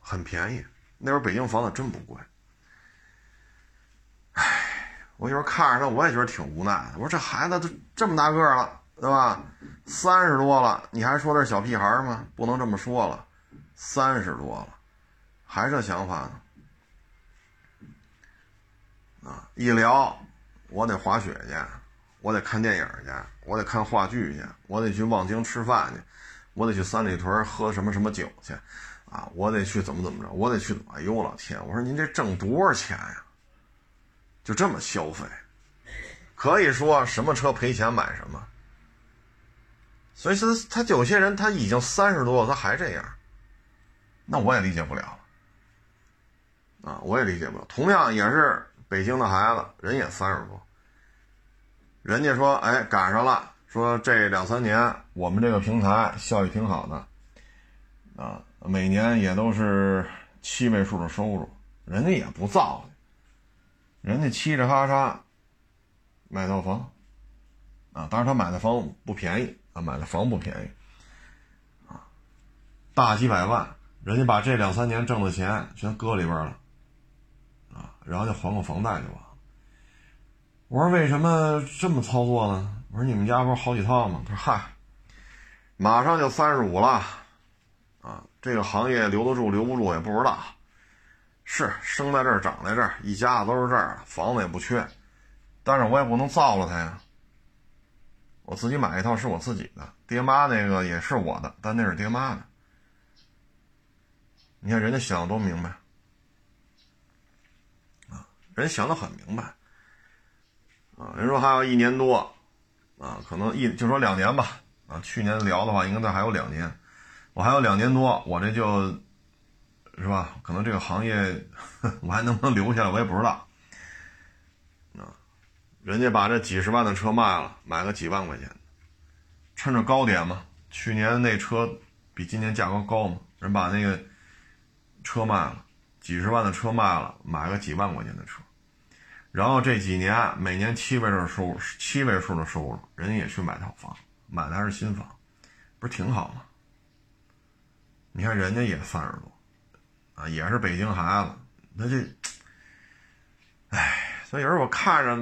很便宜。那会儿北京房子真不贵。唉，我有时候看着他，我也觉得挺无奈的。我说这孩子都这么大个了，对吧？三十多了，你还说他是小屁孩吗？不能这么说了，三十多了，还这想法呢？啊！一聊，我得滑雪去，我得看电影去，我得看话剧去，我得去望京吃饭去，我得去三里屯喝什么什么酒去，啊，我得去怎么怎么着，我得去。哎呦老天！我说您这挣多少钱呀？就这么消费，可以说什么车赔钱买什么。所以说他有些人他已经三十多了，他还这样，那我也理解不了啊，我也理解不了。同样也是。北京的孩子人也三十多，人家说，哎，赶上了，说这两三年我们这个平台效益挺好的，啊，每年也都是七位数的收入，人家也不造，人家嘁哩哈沙买套房，啊，当然他买的房不便宜啊，买的房不便宜，啊，大几百万，人家把这两三年挣的钱全搁里边了。然后就还个房贷就完了。我说为什么这么操作呢？我说你们家不是好几套吗？他说嗨，马上就三十五了，啊，这个行业留得住留不住也不知道。是生在这儿长在这儿，一家子都是这儿，房子也不缺，但是我也不能造了他呀。我自己买一套是我自己的，爹妈那个也是我的，但那是爹妈的。你看人家想的多明白。人想的很明白，啊，人说还有一年多，啊，可能一就说两年吧，啊，去年聊的话，应该再还有两年，我还有两年多，我这就，是吧？可能这个行业 (laughs) 我还能不能留下来，我也不知道，人家把这几十万的车卖了，买个几万块钱，趁着高点嘛，去年那车比今年价格高嘛，人把那个车卖了，几十万的车卖了，买个几万块钱的车。然后这几年每年七位数收入，七位数的收入，人家也去买套房，买的还是新房，不是挺好吗？你看人家也三十多，啊，也是北京孩子，那这，哎，所以有时候我看着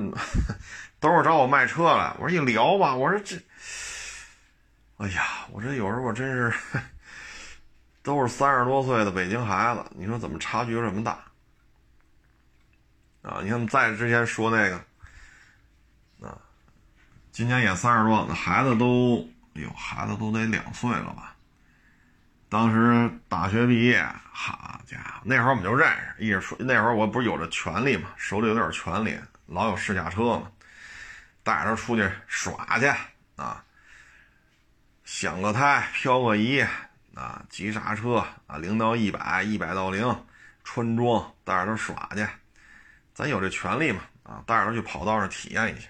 都是找我卖车来，我说一聊吧，我说这，哎呀，我这有时候我真是，都是三十多岁的北京孩子，你说怎么差距这么大？啊，你看在之前说那个，啊，今年也三十多，那孩子都，哎呦，孩子都得两岁了吧？当时大学毕业，好家伙，那会儿我们就认识，一直说那会儿我不是有着权利嘛，手里有点权利，老有试驾车嘛，带着他出去耍去啊，响个胎，漂个移啊，急刹车啊，零到一百，一百到零，穿装，带着他耍去。咱有这权利嘛？啊，带着他去跑道上体验一下。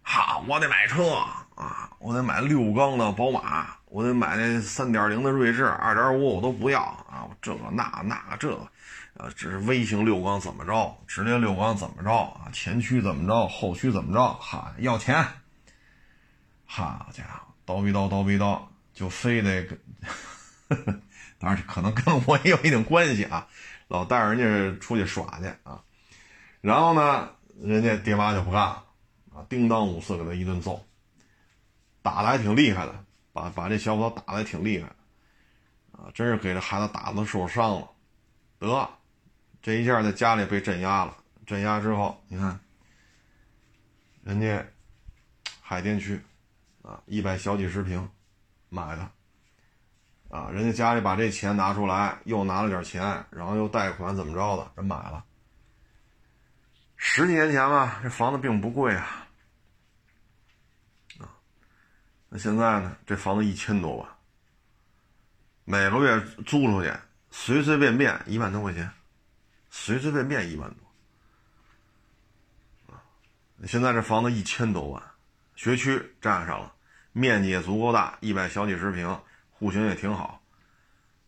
好，我得买车啊，我得买六缸的宝马，我得买那三点零的锐志，二点五我都不要啊。这个那那这，呃，这是微型六缸怎么着？直列六缸怎么着？啊，前驱怎么着？后驱怎么着？哈，要钱。好家伙，叨逼叨叨逼叨，就非得跟 (laughs) 当然可能跟我也有一定关系啊，老带人家出去耍去啊。然后呢，人家爹妈就不干了啊，叮当五四给他一顿揍，打的还挺厉害的，把把这小伙子打的还挺厉害啊，真是给这孩子打的受伤了。得，这一下在家里被镇压了，镇压之后，你看，人家海淀区啊，一百小几十平。买的，啊，人家家里把这钱拿出来，又拿了点钱，然后又贷款，怎么着的，人买了。十几年前吧，这房子并不贵，啊，那现在呢，这房子一千多万，每个月租出去，随随便便一万多块钱，随随便便一万多，现在这房子一千多万，学区占上了。面积也足够大，一百小几十平，户型也挺好，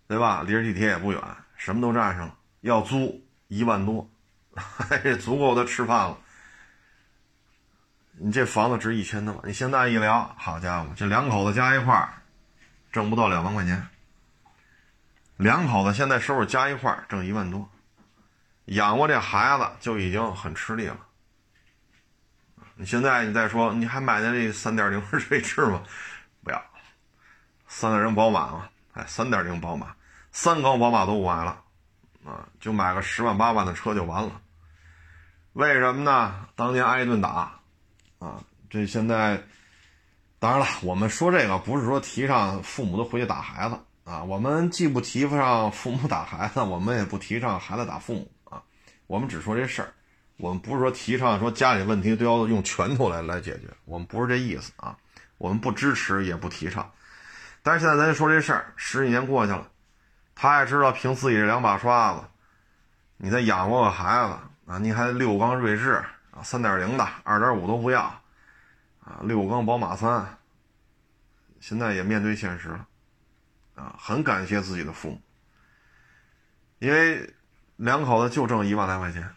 对吧？离着地铁也不远，什么都占上了。要租一万多，(laughs) 这足够他吃饭了。你这房子值一千多万，你现在一聊，好家伙，这两口子加一块儿，挣不到两万块钱。两口子现在收入加一块儿挣一万多，养活这孩子就已经很吃力了。你现在你再说，你还买的这三点零锐志吗？不要，三点零宝马嘛，哎，三点零宝马，三缸宝马都不买了，啊，就买个十万八万的车就完了。为什么呢？当年挨一顿打，啊，这现在，当然了，我们说这个不是说提倡父母都回去打孩子啊，我们既不提倡父母打孩子，我们也不提倡孩子打父母啊，我们只说这事儿。我们不是说提倡说家里问题都要用拳头来来解决，我们不是这意思啊，我们不支持也不提倡。但是现在咱就说这事儿，十几年过去了，他也知道凭自己这两把刷子，你再养活个孩子啊，你还六缸锐志啊，三点零的，二点五都不要啊，六缸宝马三，现在也面对现实了啊，很感谢自己的父母，因为两口子就挣一万来块钱。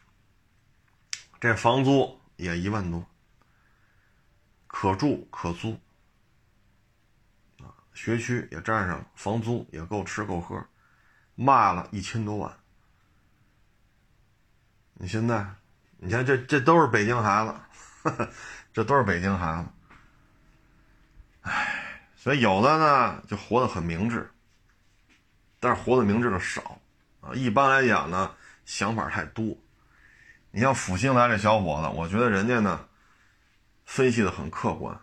这房租也一万多，可住可租，啊，学区也占上了，房租也够吃够喝，卖了一千多万。你现在，你看这这都是北京孩子，(laughs) 这都是北京孩子，唉，所以有的呢就活得很明智，但是活得明智的少，啊，一般来讲呢想法太多。你像阜新来这小伙子，我觉得人家呢分析的很客观，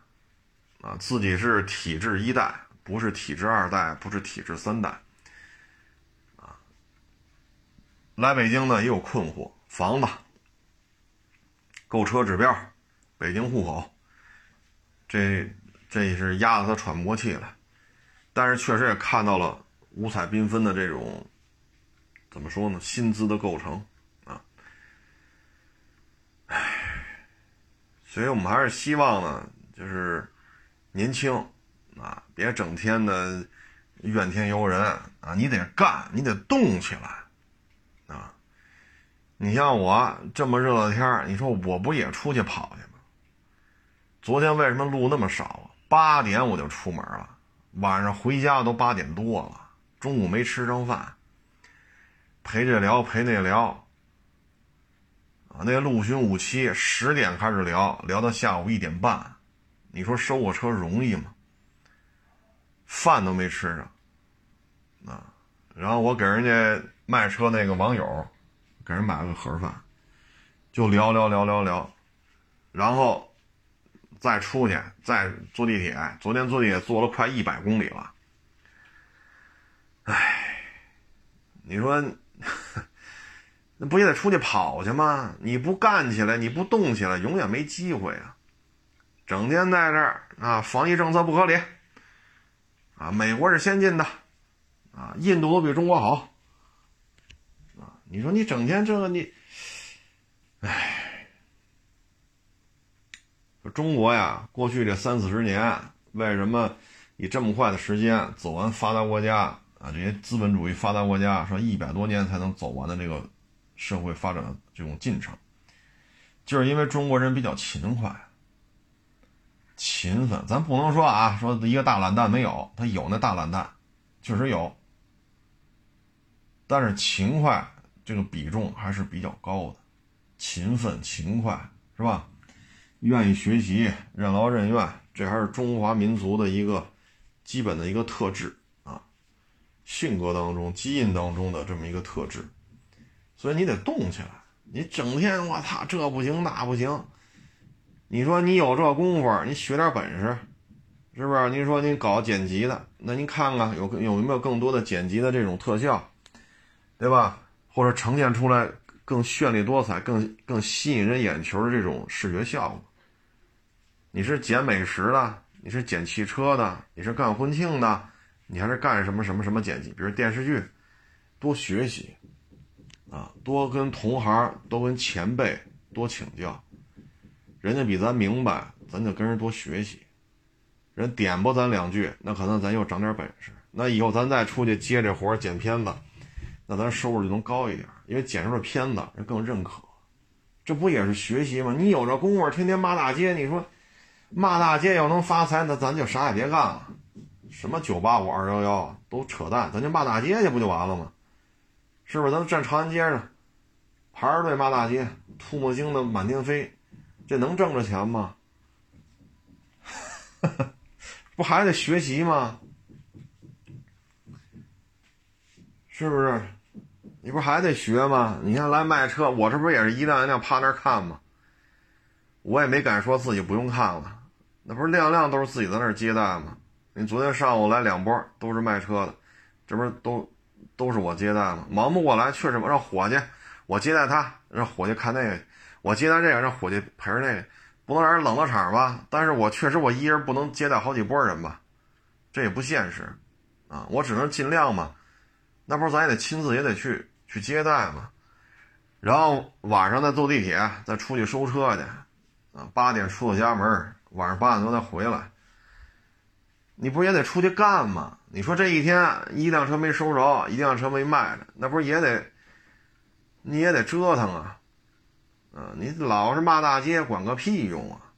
啊，自己是体制一代，不是体制二代，不是体制三代，啊，来北京呢也有困惑，房子、购车指标、北京户口，这这是压得他喘不过气来，但是确实也看到了五彩缤纷的这种，怎么说呢？薪资的构成啊，唉。所以我们还是希望呢，就是年轻啊，别整天的怨天尤人啊，你得干，你得动起来！你像我这么热的天你说我不也出去跑去吗？昨天为什么路那么少啊？八点我就出门了，晚上回家都八点多了，中午没吃上饭，陪这聊陪那聊。啊，那陆巡五七十点开始聊，聊到下午一点半，你说收个车容易吗？饭都没吃上，啊，然后我给人家卖车那个网友，给人买了个盒饭，就聊聊聊聊聊，然后再出去，再坐地铁，昨天坐地铁坐了快一百公里了，唉，你说。(laughs) 那不也得出去跑去吗？你不干起来，你不动起来，永远没机会啊！整天在这儿啊，防疫政策不合理啊，美国是先进的啊，印度都比中国好！你说你整天这个你，唉，说中国呀，过去这三四十年，为什么以这么快的时间走完发达国家啊？这些资本主义发达国家说一百多年才能走完的这个。社会发展的这种进程，就是因为中国人比较勤快、勤奋。咱不能说啊，说一个大懒蛋没有，他有那大懒蛋，确实有但是勤快这个比重还是比较高的，勤奋勤快是吧？愿意学习，任劳任怨，这还是中华民族的一个基本的一个特质啊，性格当中、基因当中的这么一个特质。所以你得动起来，你整天我操这不行那不行，你说你有这功夫，你学点本事，是不是？你说你搞剪辑的，那您看看有有没有更多的剪辑的这种特效，对吧？或者呈现出来更绚丽多彩、更更吸引人眼球的这种视觉效果。你是剪美食的，你是剪汽车的，你是干婚庆的，你还是干什么什么什么剪辑？比如电视剧，多学习。啊，多跟同行、多跟前辈多请教，人家比咱明白，咱就跟人多学习。人点拨咱两句，那可能咱又长点本事。那以后咱再出去接这活剪片子，那咱收入就能高一点，因为剪出的片子人更认可。这不也是学习吗？你有这功夫，天天骂大街，你说骂大街要能发财，那咱就啥也别干了。什么九八五二幺幺都扯淡，咱就骂大街去不就完了吗？是不是？咱站长安街上，排着队骂大街，吐沫星子满天飞，这能挣着钱吗？(laughs) 不还得学习吗？是不是？你不还得学吗？你看来卖车，我这不也是一辆一辆趴那儿看吗？我也没敢说自己不用看了，那不是辆辆都是自己在那儿接待吗？你昨天上午来两波，都是卖车的，这不是都？都是我接待吗，忙不过来，确实让伙计我接待他，让伙计看那个，我接待这个，让伙计陪着那个，不能让人冷了场吧？但是我确实我一人不能接待好几波人吧，这也不现实，啊，我只能尽量嘛。那不是咱也得亲自也得去去接待嘛，然后晚上再坐地铁再出去收车去，啊，八点出了家门，晚上八点多再回来。你不是也得出去干吗？你说这一天一辆车没收着，一辆车没卖着，那不是也得，你也得折腾啊，啊，你老是骂大街，管个屁用啊，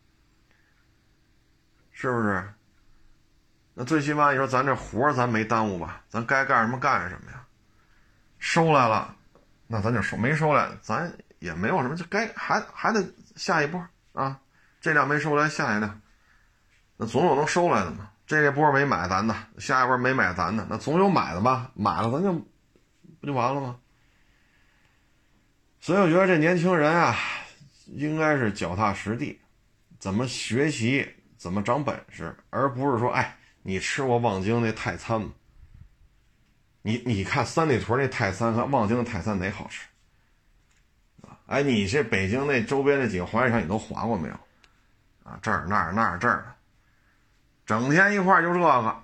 是不是？那最起码你说咱这活咱没耽误吧？咱该干什么干什么呀？收来了，那咱就收；没收来，咱也没有什么，就该还还得下一波啊。这辆没收来，下一辆，那总有能收来的嘛。这一波没买咱的，下一波没买咱的，那总有买的吧？买了咱就不就完了吗？所以我觉得这年轻人啊，应该是脚踏实地，怎么学习，怎么长本事，而不是说，哎，你吃过望京那泰餐吗？你你看三里屯那泰山和望京的泰山哪好吃？哎，你这北京那周边那几个滑雪场你都滑过没有？啊，这儿那儿那儿这儿的。整天一块就这个，啊，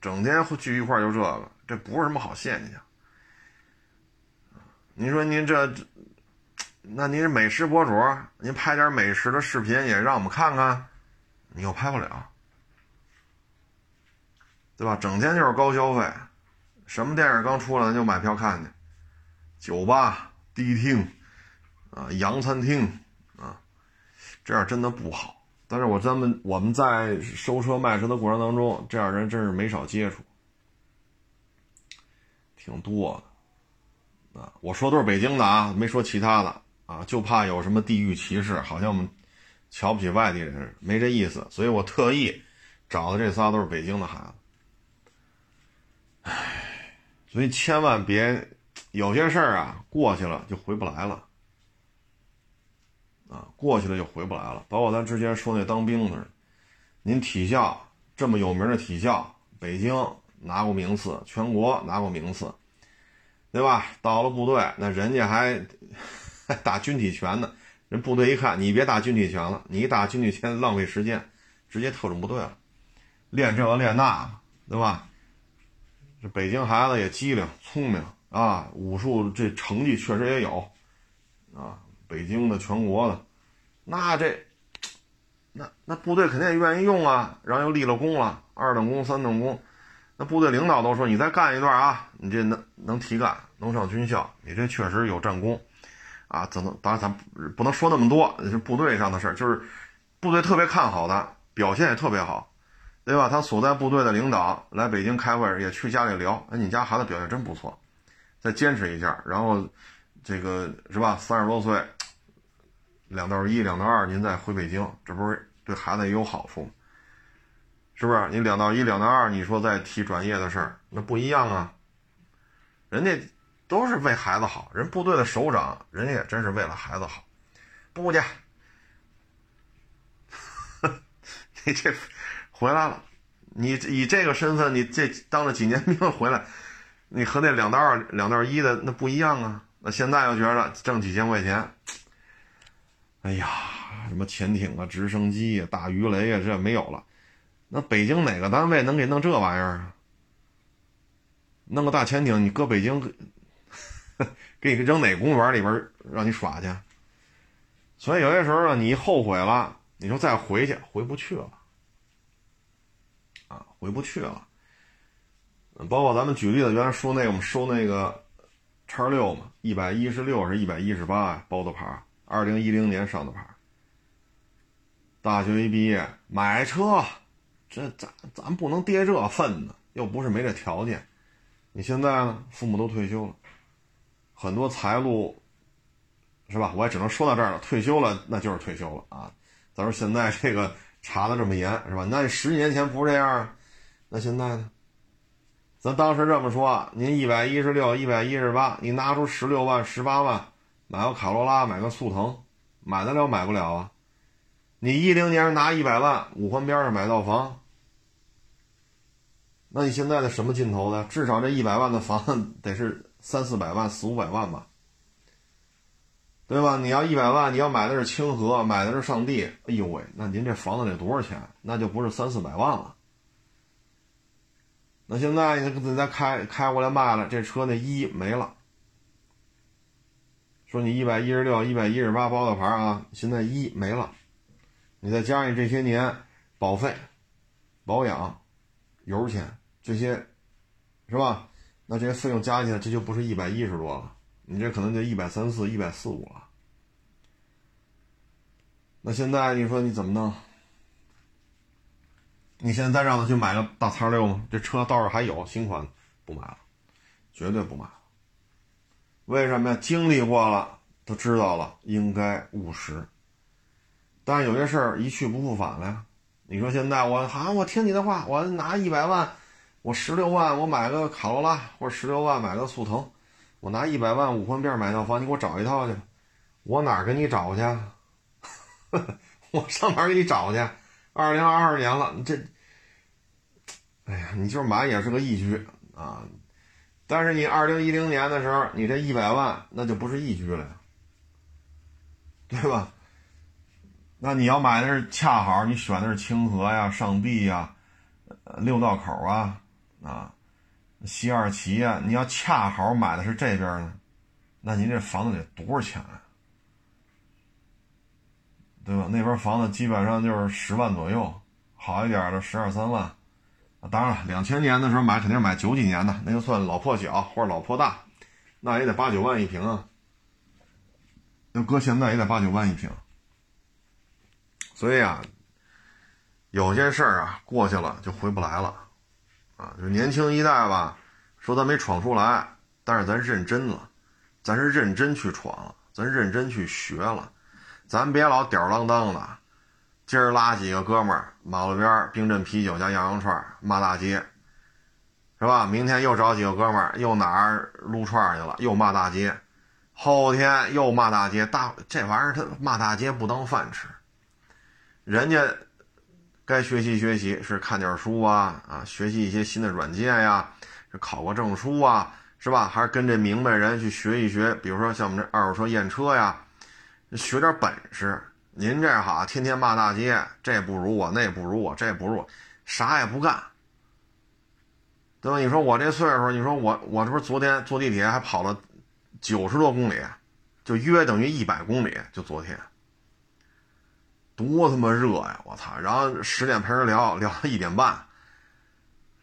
整天聚一块就这个，这不是什么好现象。您说您这，那您是美食博主，您拍点美食的视频也让我们看看，你又拍不了，对吧？整天就是高消费，什么电影刚出来咱就买票看去，酒吧、迪厅，啊，洋餐厅，啊，这样真的不好。但是我咱们我们在收车卖车的过程当中，这样人真是没少接触，挺多的啊。我说都是北京的啊，没说其他的啊，就怕有什么地域歧视，好像我们瞧不起外地人，没这意思。所以我特意找的这仨都是北京的孩子。唉，所以千万别有些事儿啊，过去了就回不来了。啊，过去了就回不来了。包括咱之前说那当兵的，您体校这么有名的体校，北京拿过名次，全国拿过名次，对吧？到了部队，那人家还 (laughs) 打军体拳呢。人部队一看，你别打军体拳了，你打军体拳浪费时间，直接特种部队了，练这个练那，对吧？北京孩子也机灵聪明啊，武术这成绩确实也有啊。北京的、全国的，那这，那那部队肯定也愿意用啊，然后又立了功了，二等功、三等功，那部队领导都说你再干一段啊，你这能能提干，能上军校，你这确实有战功，啊，怎么？当然咱不能说那么多，是部队上的事儿，就是部队特别看好的，表现也特别好，对吧？他所在部队的领导来北京开会，也去家里聊。哎，你家孩子表现真不错，再坚持一下，然后这个是吧？三十多岁，两到一，两到二，您再回北京，这不是对孩子也有好处？是不是？你两到一，两到二，你说再提转业的事儿，那不一样啊。人家都是为孩子好，人部队的首长，人家也真是为了孩子好。不去，(laughs) 你这回来了，你以这个身份，你这当了几年兵回来，你和那两道二、两道一的那不一样啊。那现在又觉得挣几千块钱，哎呀，什么潜艇啊、直升机啊、大鱼雷啊，这没有了。那北京哪个单位能给弄这玩意儿啊？弄个大潜艇，你搁北京，给你扔哪公园里边让你耍去？所以有些时候呢，你后悔了，你说再回去回不去了，啊，回不去了。包括咱们举例子，原来说那个我们收那个叉六嘛，一百一十六是一百一十八包的牌，二零一零年上的牌。大学一毕业买车。这咱咱不能跌这份子，又不是没这条件。你现在呢？父母都退休了，很多财路，是吧？我也只能说到这儿了。退休了，那就是退休了啊。咱说现在这个查的这么严，是吧？那十几年前不是这样，那现在呢？咱当时这么说，您一百一十六、一百一十八，你拿出十六万、十八万买个卡罗拉，买个速腾，买得了买不了啊？你一零年拿一百万五环边上买套房，那你现在的什么劲头呢？至少这一百万的房得是三四百万、四五百万吧，对吧？你要一百万，你要买的是清河，买的是上地，哎呦喂，那您这房子得多少钱？那就不是三四百万了。那现在你再开开过来卖了，这车那一没了，说你一百一十六、一百一十八包的牌啊，现在一没了。你再加上这些年保费、保养、油钱这些，是吧？那这些费用加起来，这就不是一百一十多了，你这可能就一百三四、一百四五了。那现在你说你怎么弄？你现在让他去买个大叉六吗？这车倒是还有新款，不买了，绝对不买了。为什么呀？经历过了，都知道了，应该务实。但是有些事儿一去不复返了呀。你说现在我好，我听你的话，我拿一百万，我十六万我买个卡罗拉，或者十六万买个速腾，我拿一百万五环边买套房，你给我找一套去。我哪儿给你找去？(laughs) 我上哪儿给你找去？二零二二年了，这，哎呀，你就是买也是个易居啊。但是你二零一零年的时候，你这一百万那就不是易居了呀，对吧？那你要买的是恰好你选的是清河呀、上地呀、六道口啊、啊西二旗呀，你要恰好买的是这边呢，那您这房子得多少钱啊？对吧？那边房子基本上就是十万左右，好一点的十二三万。当然了，两千年的时候买肯定买九几年的，那就算老破小或者老破大，那也得八九万一平啊。要搁现在也得八九万一平。所以啊，有些事儿啊过去了就回不来了，啊，就年轻一代吧，说咱没闯出来，但是咱认真了，咱是认真去闯了，咱认真去学了，咱别老吊儿郎当的，今儿拉几个哥们儿马路边冰镇啤酒加羊肉串骂大街，是吧？明天又找几个哥们儿又哪儿撸串去了，又骂大街，后天又骂大街，大这玩意儿他骂大街不当饭吃。人家该学习学习，是看点书啊啊，学习一些新的软件呀，考个证书啊，是吧？还是跟这明白人去学一学，比如说像我们这二手车验车呀，学点本事。您这哈天天骂大街，这不如我，那不如我，这不如我，啥也不干，对吧？你说我这岁数，你说我我这不是昨天坐地铁还跑了九十多公里，就约等于一百公里，就昨天。多他妈热呀！我操！然后十点陪人聊聊到一点半，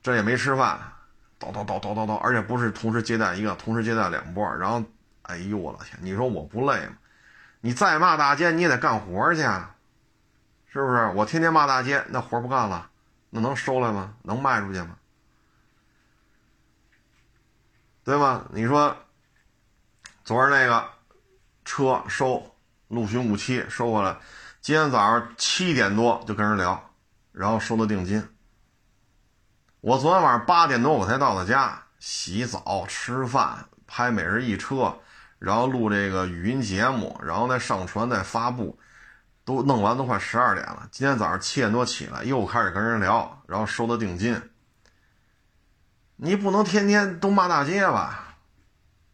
这也没吃饭，叨叨叨叨叨叨，而且不是同时接待一个，同时接待两波。然后，哎呦我的天！你说我不累吗？你再骂大街，你也得干活去，是不是？我天天骂大街，那活不干了，那能收来吗？能卖出去吗？对吗？你说昨儿那个车收陆巡五七收回来，今天早上七点多就跟人聊，然后收的定金。我昨天晚上八点多我才到的家，洗澡、吃饭、拍每日一车，然后录这个语音节目，然后再上传再发布，都弄完都快十二点了。今天早上七点多起来，又开始跟人聊，然后收的定金。你不能天天都骂大街吧？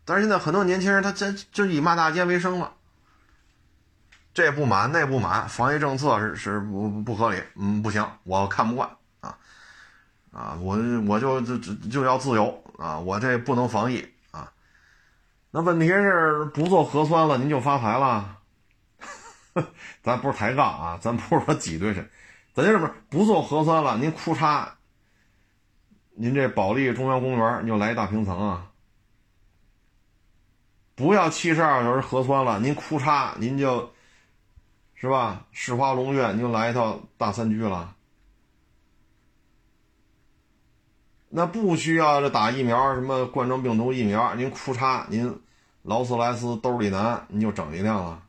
但是现在很多年轻人他真就以骂大街为生了，这不满那不满，防疫政策是是不不合理，嗯，不行，我看不惯啊啊，我我就就就要自由啊，我这不能防疫啊。那问题是不做核酸了，您就发财了？(laughs) 咱不是抬杠啊，咱不是说挤兑谁，咱就这么不做核酸了，您哭嚓。您这保利中央公园，你就来一大平层啊！不要七十二小时核酸了，您哭嚓，您就，是吧？世华龙苑，您就来一套大三居了。那不需要这打疫苗，什么冠状病毒疫苗，您哭嚓，您劳斯莱斯兜里难，您就整一辆了。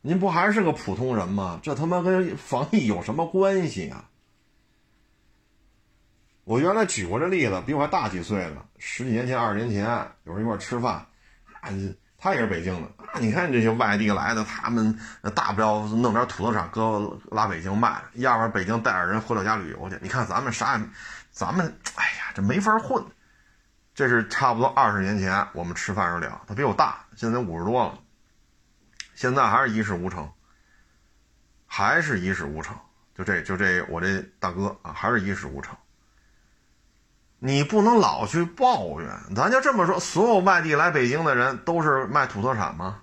您不还是个普通人吗？这他妈跟防疫有什么关系啊？我原来举过这例子，比我还大几岁呢，十几年前、二十年前，有人一块吃饭，啊，他也是北京的啊。你看这些外地来的，他们大不了弄点土特产，搁拉北京卖，要不然北京带着人回老家旅游去。你看咱们啥也，咱们哎呀，这没法混。这是差不多二十年前我们吃饭时聊，他比我大，现在五十多了，现在还是一事无成，还是一事无成。就这就这，我这大哥啊，还是一事无成。你不能老去抱怨，咱就这么说，所有外地来北京的人都是卖土特产吗？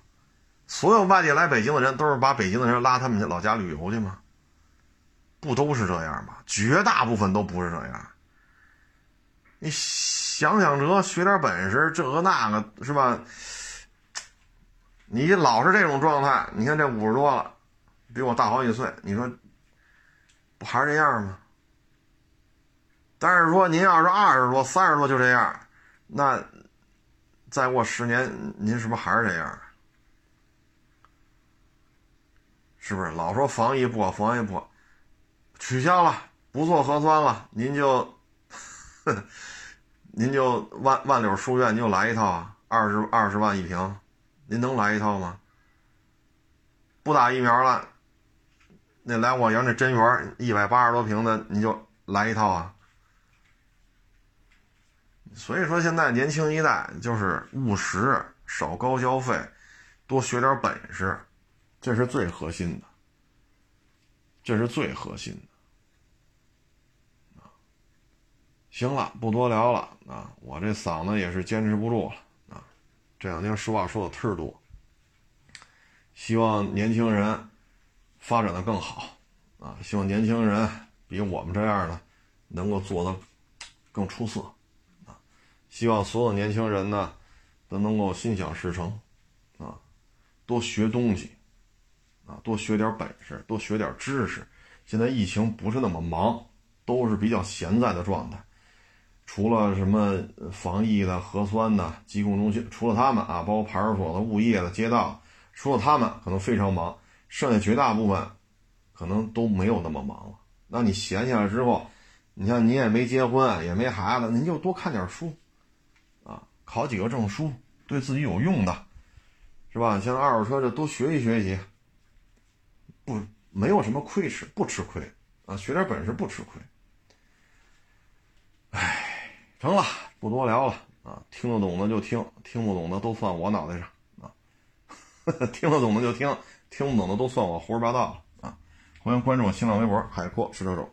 所有外地来北京的人都是把北京的人拉他们老家旅游去吗？不都是这样吗？绝大部分都不是这样。你想想辙，学点本事，这个那个是吧？你老是这种状态，你看这五十多了，比我大好几岁，你说不还是这样吗？但是说您要是二十多、三十多就这样，那再过十年，您是不是还是这样？是不是老说防疫不好，防疫不好，取消了，不做核酸了，您就，您就万万柳书院，您就来一套啊，二十二十万一平，您能来一套吗？不打疫苗了，那来我园那真园一百八十多平的，你就来一套啊？所以说，现在年轻一代就是务实，少高消费，多学点本事，这是最核心的，这是最核心的。行了，不多聊了啊！我这嗓子也是坚持不住了啊！这两天说话说的特多，希望年轻人发展的更好啊！希望年轻人比我们这样的能够做的更出色。希望所有年轻人呢，都能够心想事成，啊，多学东西，啊，多学点本事，多学点知识。现在疫情不是那么忙，都是比较闲在的状态。除了什么防疫的、核酸的、疾控中心，除了他们啊，包括派出所的、物业的、街道，除了他们可能非常忙，剩下绝大部分可能都没有那么忙了。那你闲下来之后，你像你也没结婚，也没孩子，您就多看点书。考几个证书，对自己有用的，是吧？像二手车就多学习学习，不没有什么亏吃，不吃亏啊，学点本事不吃亏。哎，成了，不多聊了啊，听得懂的就听，听不懂的都算我脑袋上啊，(laughs) 听得懂的就听，听不懂的都算我胡说八道了啊。欢迎关注我新浪微博海阔试车手。